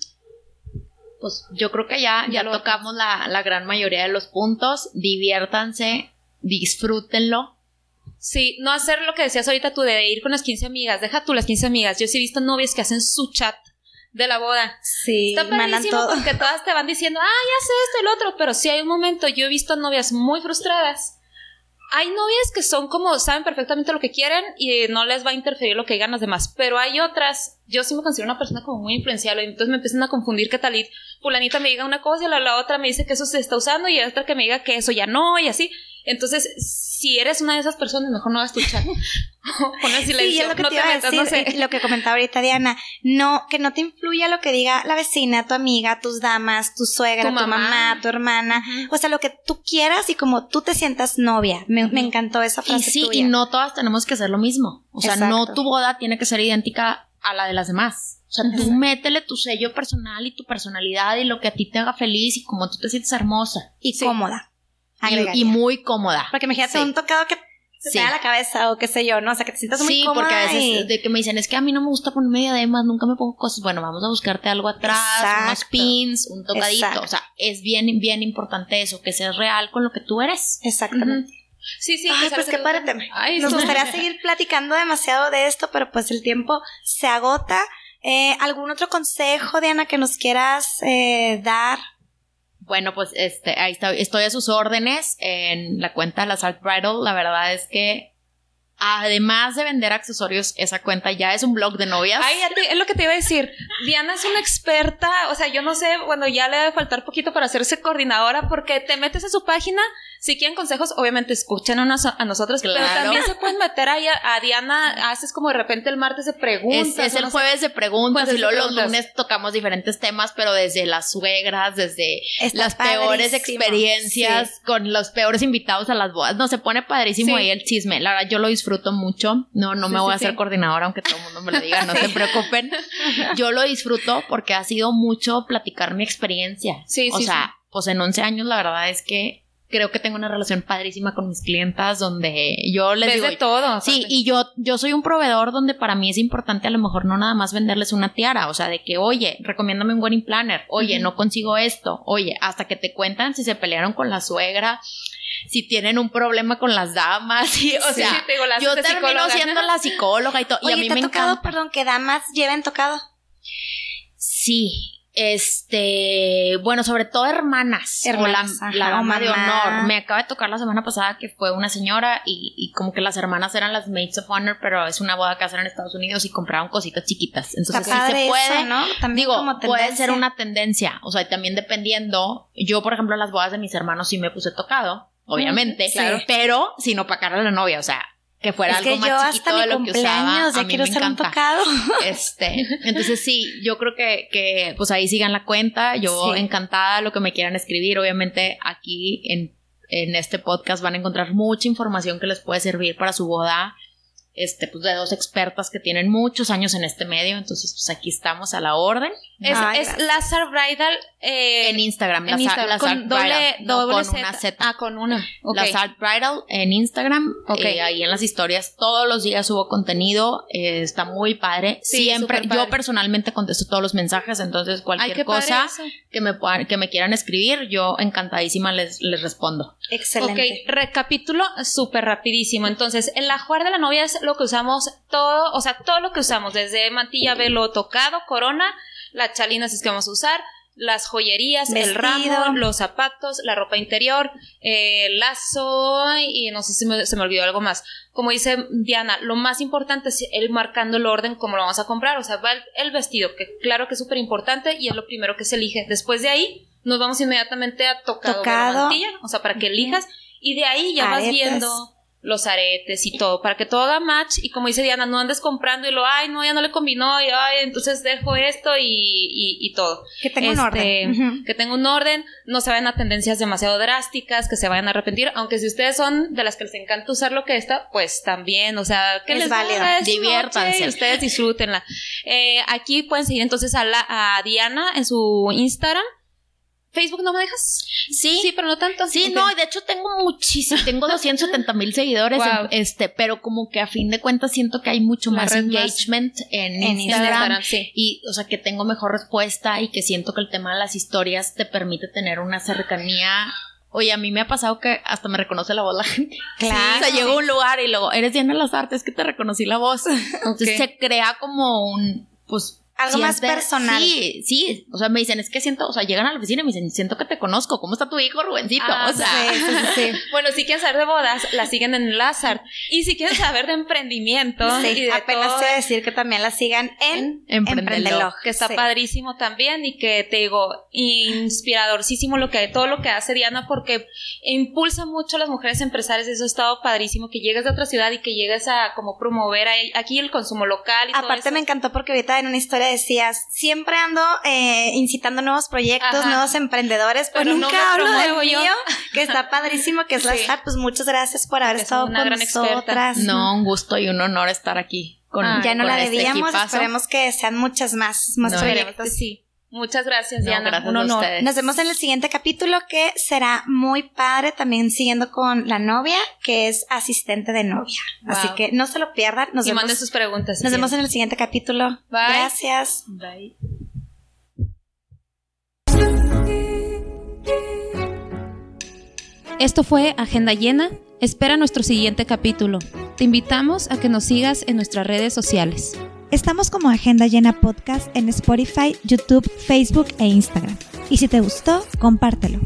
Pues yo creo que ya, Ya ya tocamos la, la gran mayoría de los puntos. Diviértanse, disfrútenlo. Sí, no hacer lo que decías ahorita tú de ir con las 15 amigas. Deja tú las 15 amigas. Yo sí he visto novias que hacen su chat de la boda. Sí, Está padrísimo todo. porque todas te van diciendo, ah, ya sé esto y el otro. Pero sí hay un momento, yo he visto novias muy frustradas. Hay novias que son como, saben perfectamente lo que quieren y no les va a interferir lo que digan las demás. Pero hay otras, yo sí me considero una persona como muy influenciable. Entonces me empiezan a confundir que tal y fulanita me diga una cosa y la, la otra me dice que eso se está usando y otra que me diga que eso ya no y así. Entonces, si eres una de esas personas, mejor no hagas tu chat. Pon en silencio, Sí, es lo que no te iba a decir, no sé. y lo que comentaba ahorita Diana, no, que no te influya lo que diga la vecina, tu amiga, tus damas, tu suegra, Tu tu mamá. tu hermana, o sea, lo que tú quieras y como tú te sientas novia. Me, me encantó esa Y frase sí, tuya. y no todas tenemos que hacer lo mismo. O sea, Exacto. no tu boda tiene que ser idéntica a la de las demás. O sea, tú métele tu sello personal y tu personalidad y lo que a ti te haga feliz y como tú te sientes hermosa. y Sí. cómoda. Y, muy cómoda. Porque imagínate Sí. un tocado que se Sí. te da la cabeza o qué sé yo, ¿no? O sea, que te sientas muy Sí, cómoda porque a veces y- de que me dicen, es que a mí no me gusta ponerme diademas, nunca me pongo cosas. Bueno, vamos a buscarte algo atrás, unos pins, un tocadito. Exacto. O sea, es bien, bien importante eso, que seas real con lo que tú eres. Exactamente. Ujú. Sí, sí. Ay, pues qué padre Nos gustaría seguir platicando demasiado de esto, pero pues el tiempo se agota. Eh, ¿Algún otro consejo, Diana, que nos quieras eh, dar? Bueno, pues este, ahí está, estoy a sus órdenes en la cuenta de la Salt Bridal. La verdad es que además de vender accesorios, esa cuenta ya es un blog de novias. Ay, es lo que te iba a decir. Diana es una experta, o sea, yo no sé, bueno, ya le debe faltar poquito para hacerse coordinadora porque te metes a su página, si quieren consejos, obviamente escuchan a, nos- a nosotros, pero Claro. también se pueden meter ahí a, a Diana, haces como de repente el martes de preguntas. Es, el no sé. jueves de preguntas Jueves y luego los lunes tocamos diferentes temas, pero desde las suegras, desde Está las peores experiencias con los peores invitados a las bodas. No, se pone padrísimo Sí. ahí el chisme. La verdad, yo lo disfruto mucho. No, no me Sí, voy sí, a hacer sí. coordinadora, aunque todo el mundo me lo diga, no se preocupen. Yo lo disfruto porque ha sido mucho platicar mi experiencia. Sí, o sea, pues en 11 años la verdad es que creo que tengo una relación padrísima con mis clientas donde yo les Ves digo, de todo. Sí, y yo, yo soy un proveedor donde para mí es importante a lo mejor no nada más venderles una tiara, o sea, de que, oye, recomiéndame un wedding planner, oye, Ujú. no consigo esto, oye, hasta que te cuentan si se pelearon con la suegra, si tienen un problema con las damas, y, o Sí, sea, sí, te digo, yo termino psicóloga. siendo la psicóloga y todo, y a mí ¿te me ha tocado, encanta. perdón, que damas lleven tocado? Sí. Este, bueno, sobre todo hermanas, Hermanas, o ajá, la, la dama de honor. Me acaba de tocar la semana pasada que fue una señora y, y como que las hermanas eran las maids of honor, pero es una boda que hacen en Estados Unidos y compraron cositas chiquitas. Entonces sí se puede. eso, ¿no? También Digo, como puede ser una tendencia, o sea, también dependiendo. Yo, por ejemplo, en las bodas de mis hermanos sí me puse tocado, obviamente, claro. pero sin opacar a la novia, o sea, que fuera Es algo que más yo chiquito hasta de mi lo que usaba. cumpleaños A ya mí quiero me ser un tocado. Este, entonces sí, yo creo que, que pues ahí sigan la cuenta. Yo Sí. encantada lo que me quieran escribir. Obviamente aquí en, en este podcast van a encontrar mucha información que les puede servir para su boda. Este, pues de dos expertas que tienen muchos años en este medio. Entonces, pues aquí estamos a la orden. Es, Ay, es. Lazar Bridal eh, En Instagram, en la, Instagram, la con Salt doble, Bridal, no, doble con Z. una Z. Ah, con una. Ok. La Salt Bridal en Instagram. Ok. eh, ahí en las historias todos los días subo contenido. eh, está muy padre. Sí, Siempre, padre. yo personalmente contesto todos los mensajes. Entonces, cualquier cosa que me, puedan- que me quieran escribir, yo encantadísima les, les respondo. Excelente. Ok, recapítulo súper rapidísimo. Entonces, el ajuar de la novia es lo que usamos todo, o sea, todo lo que usamos, desde mantilla, velo, tocado, corona, las chalinas es que vamos a usar, las joyerías, el ramo, los zapatos, la ropa interior, eh, el lazo y no sé si me- se me olvidó algo más. Como dice Diana, lo más importante es el marcando el orden como lo vamos a comprar. O sea, va el, el vestido, que claro que es súper importante y es lo primero que se elige. Después de ahí, nos vamos inmediatamente a tocado, Tocado. mantilla, o sea, para que elijas y de ahí ya vas viendo los aretes y todo, para que todo haga match y como dice Diana, no andes comprando y lo, ay, no, ya no le combinó y ay, entonces dejo esto y, y, y todo. Que tenga un Este, orden. Que tenga un orden, no se vayan a tendencias demasiado drásticas, que se vayan a arrepentir, aunque si ustedes son de las que les encanta usar lo que está, pues también, o sea, que Es les válido. Diviértanse. ustedes disfrútenla. Eh, aquí pueden seguir entonces a, la, a Diana en su Instagram. Facebook no me dejas. Sí, Sí, pero no tanto. Sí, Ok. no, y de hecho tengo muchísimo, tengo 270 mil seguidores, Wow. este, pero como que a fin de cuentas siento que hay mucho más red más- engagement en, En Instagram, Instagram, sí. y, o sea, que tengo mejor respuesta y que siento que el tema de las historias te permite tener una cercanía. Oye, a mí me ha pasado que hasta me reconoce la voz la gente. Claro. O sea, llego a un lugar y luego, eres Diana Las Artes, que te reconocí la voz. Entonces se crea como un, pues... Algo más personal. Sí, sí. O sea, me dicen, es que siento, o sea, llegan a la oficina y me dicen, siento que te conozco. ¿Cómo está tu hijo, Rubencito? Ah, o sea, Sí, sí. Bueno, si quieren saber de bodas, la siguen en Lazard. Y si quieren saber de emprendimiento, y de apenas todo, a decir que también la sigan en Emprendelog. Emprendelog. que está padrísimo también y que te digo, inspiradorcísimo lo que todo lo que hace Diana porque impulsa mucho a las mujeres empresarias, eso ha estado padrísimo que llegues de otra ciudad y que llegues a como promover aquí el consumo local y todo Aparte eso. me encantó porque ahorita en una historia decías, siempre ando eh, incitando nuevos proyectos, Ajá. nuevos emprendedores, pero, Pero no nunca me hablo del mío, que está padrísimo, que es la. SAT. Pues muchas gracias por haber Es estado una con gran experta. nosotras. No, un gusto y un honor estar aquí con Ay, ya no con la este debíamos, equipazo. esperemos que sean muchas más, más No, proyectos. sí. Muchas gracias, No, Diana. gracias Un a honor. ustedes. Nos vemos en el siguiente capítulo que será muy padre, también siguiendo con la novia, que es asistente de novia. Así que no se lo pierdan. Nos, y vemos, manden sus preguntas. si nos vemos en el siguiente capítulo. Bye. Gracias. Bye. Esto fue Agenda Llena Espera nuestro siguiente capítulo. Te invitamos a que nos sigas en nuestras redes sociales. Estamos como Agenda Llena Podcast en Spotify, YouTube, Facebook e Instagram. Y si te gustó, compártelo.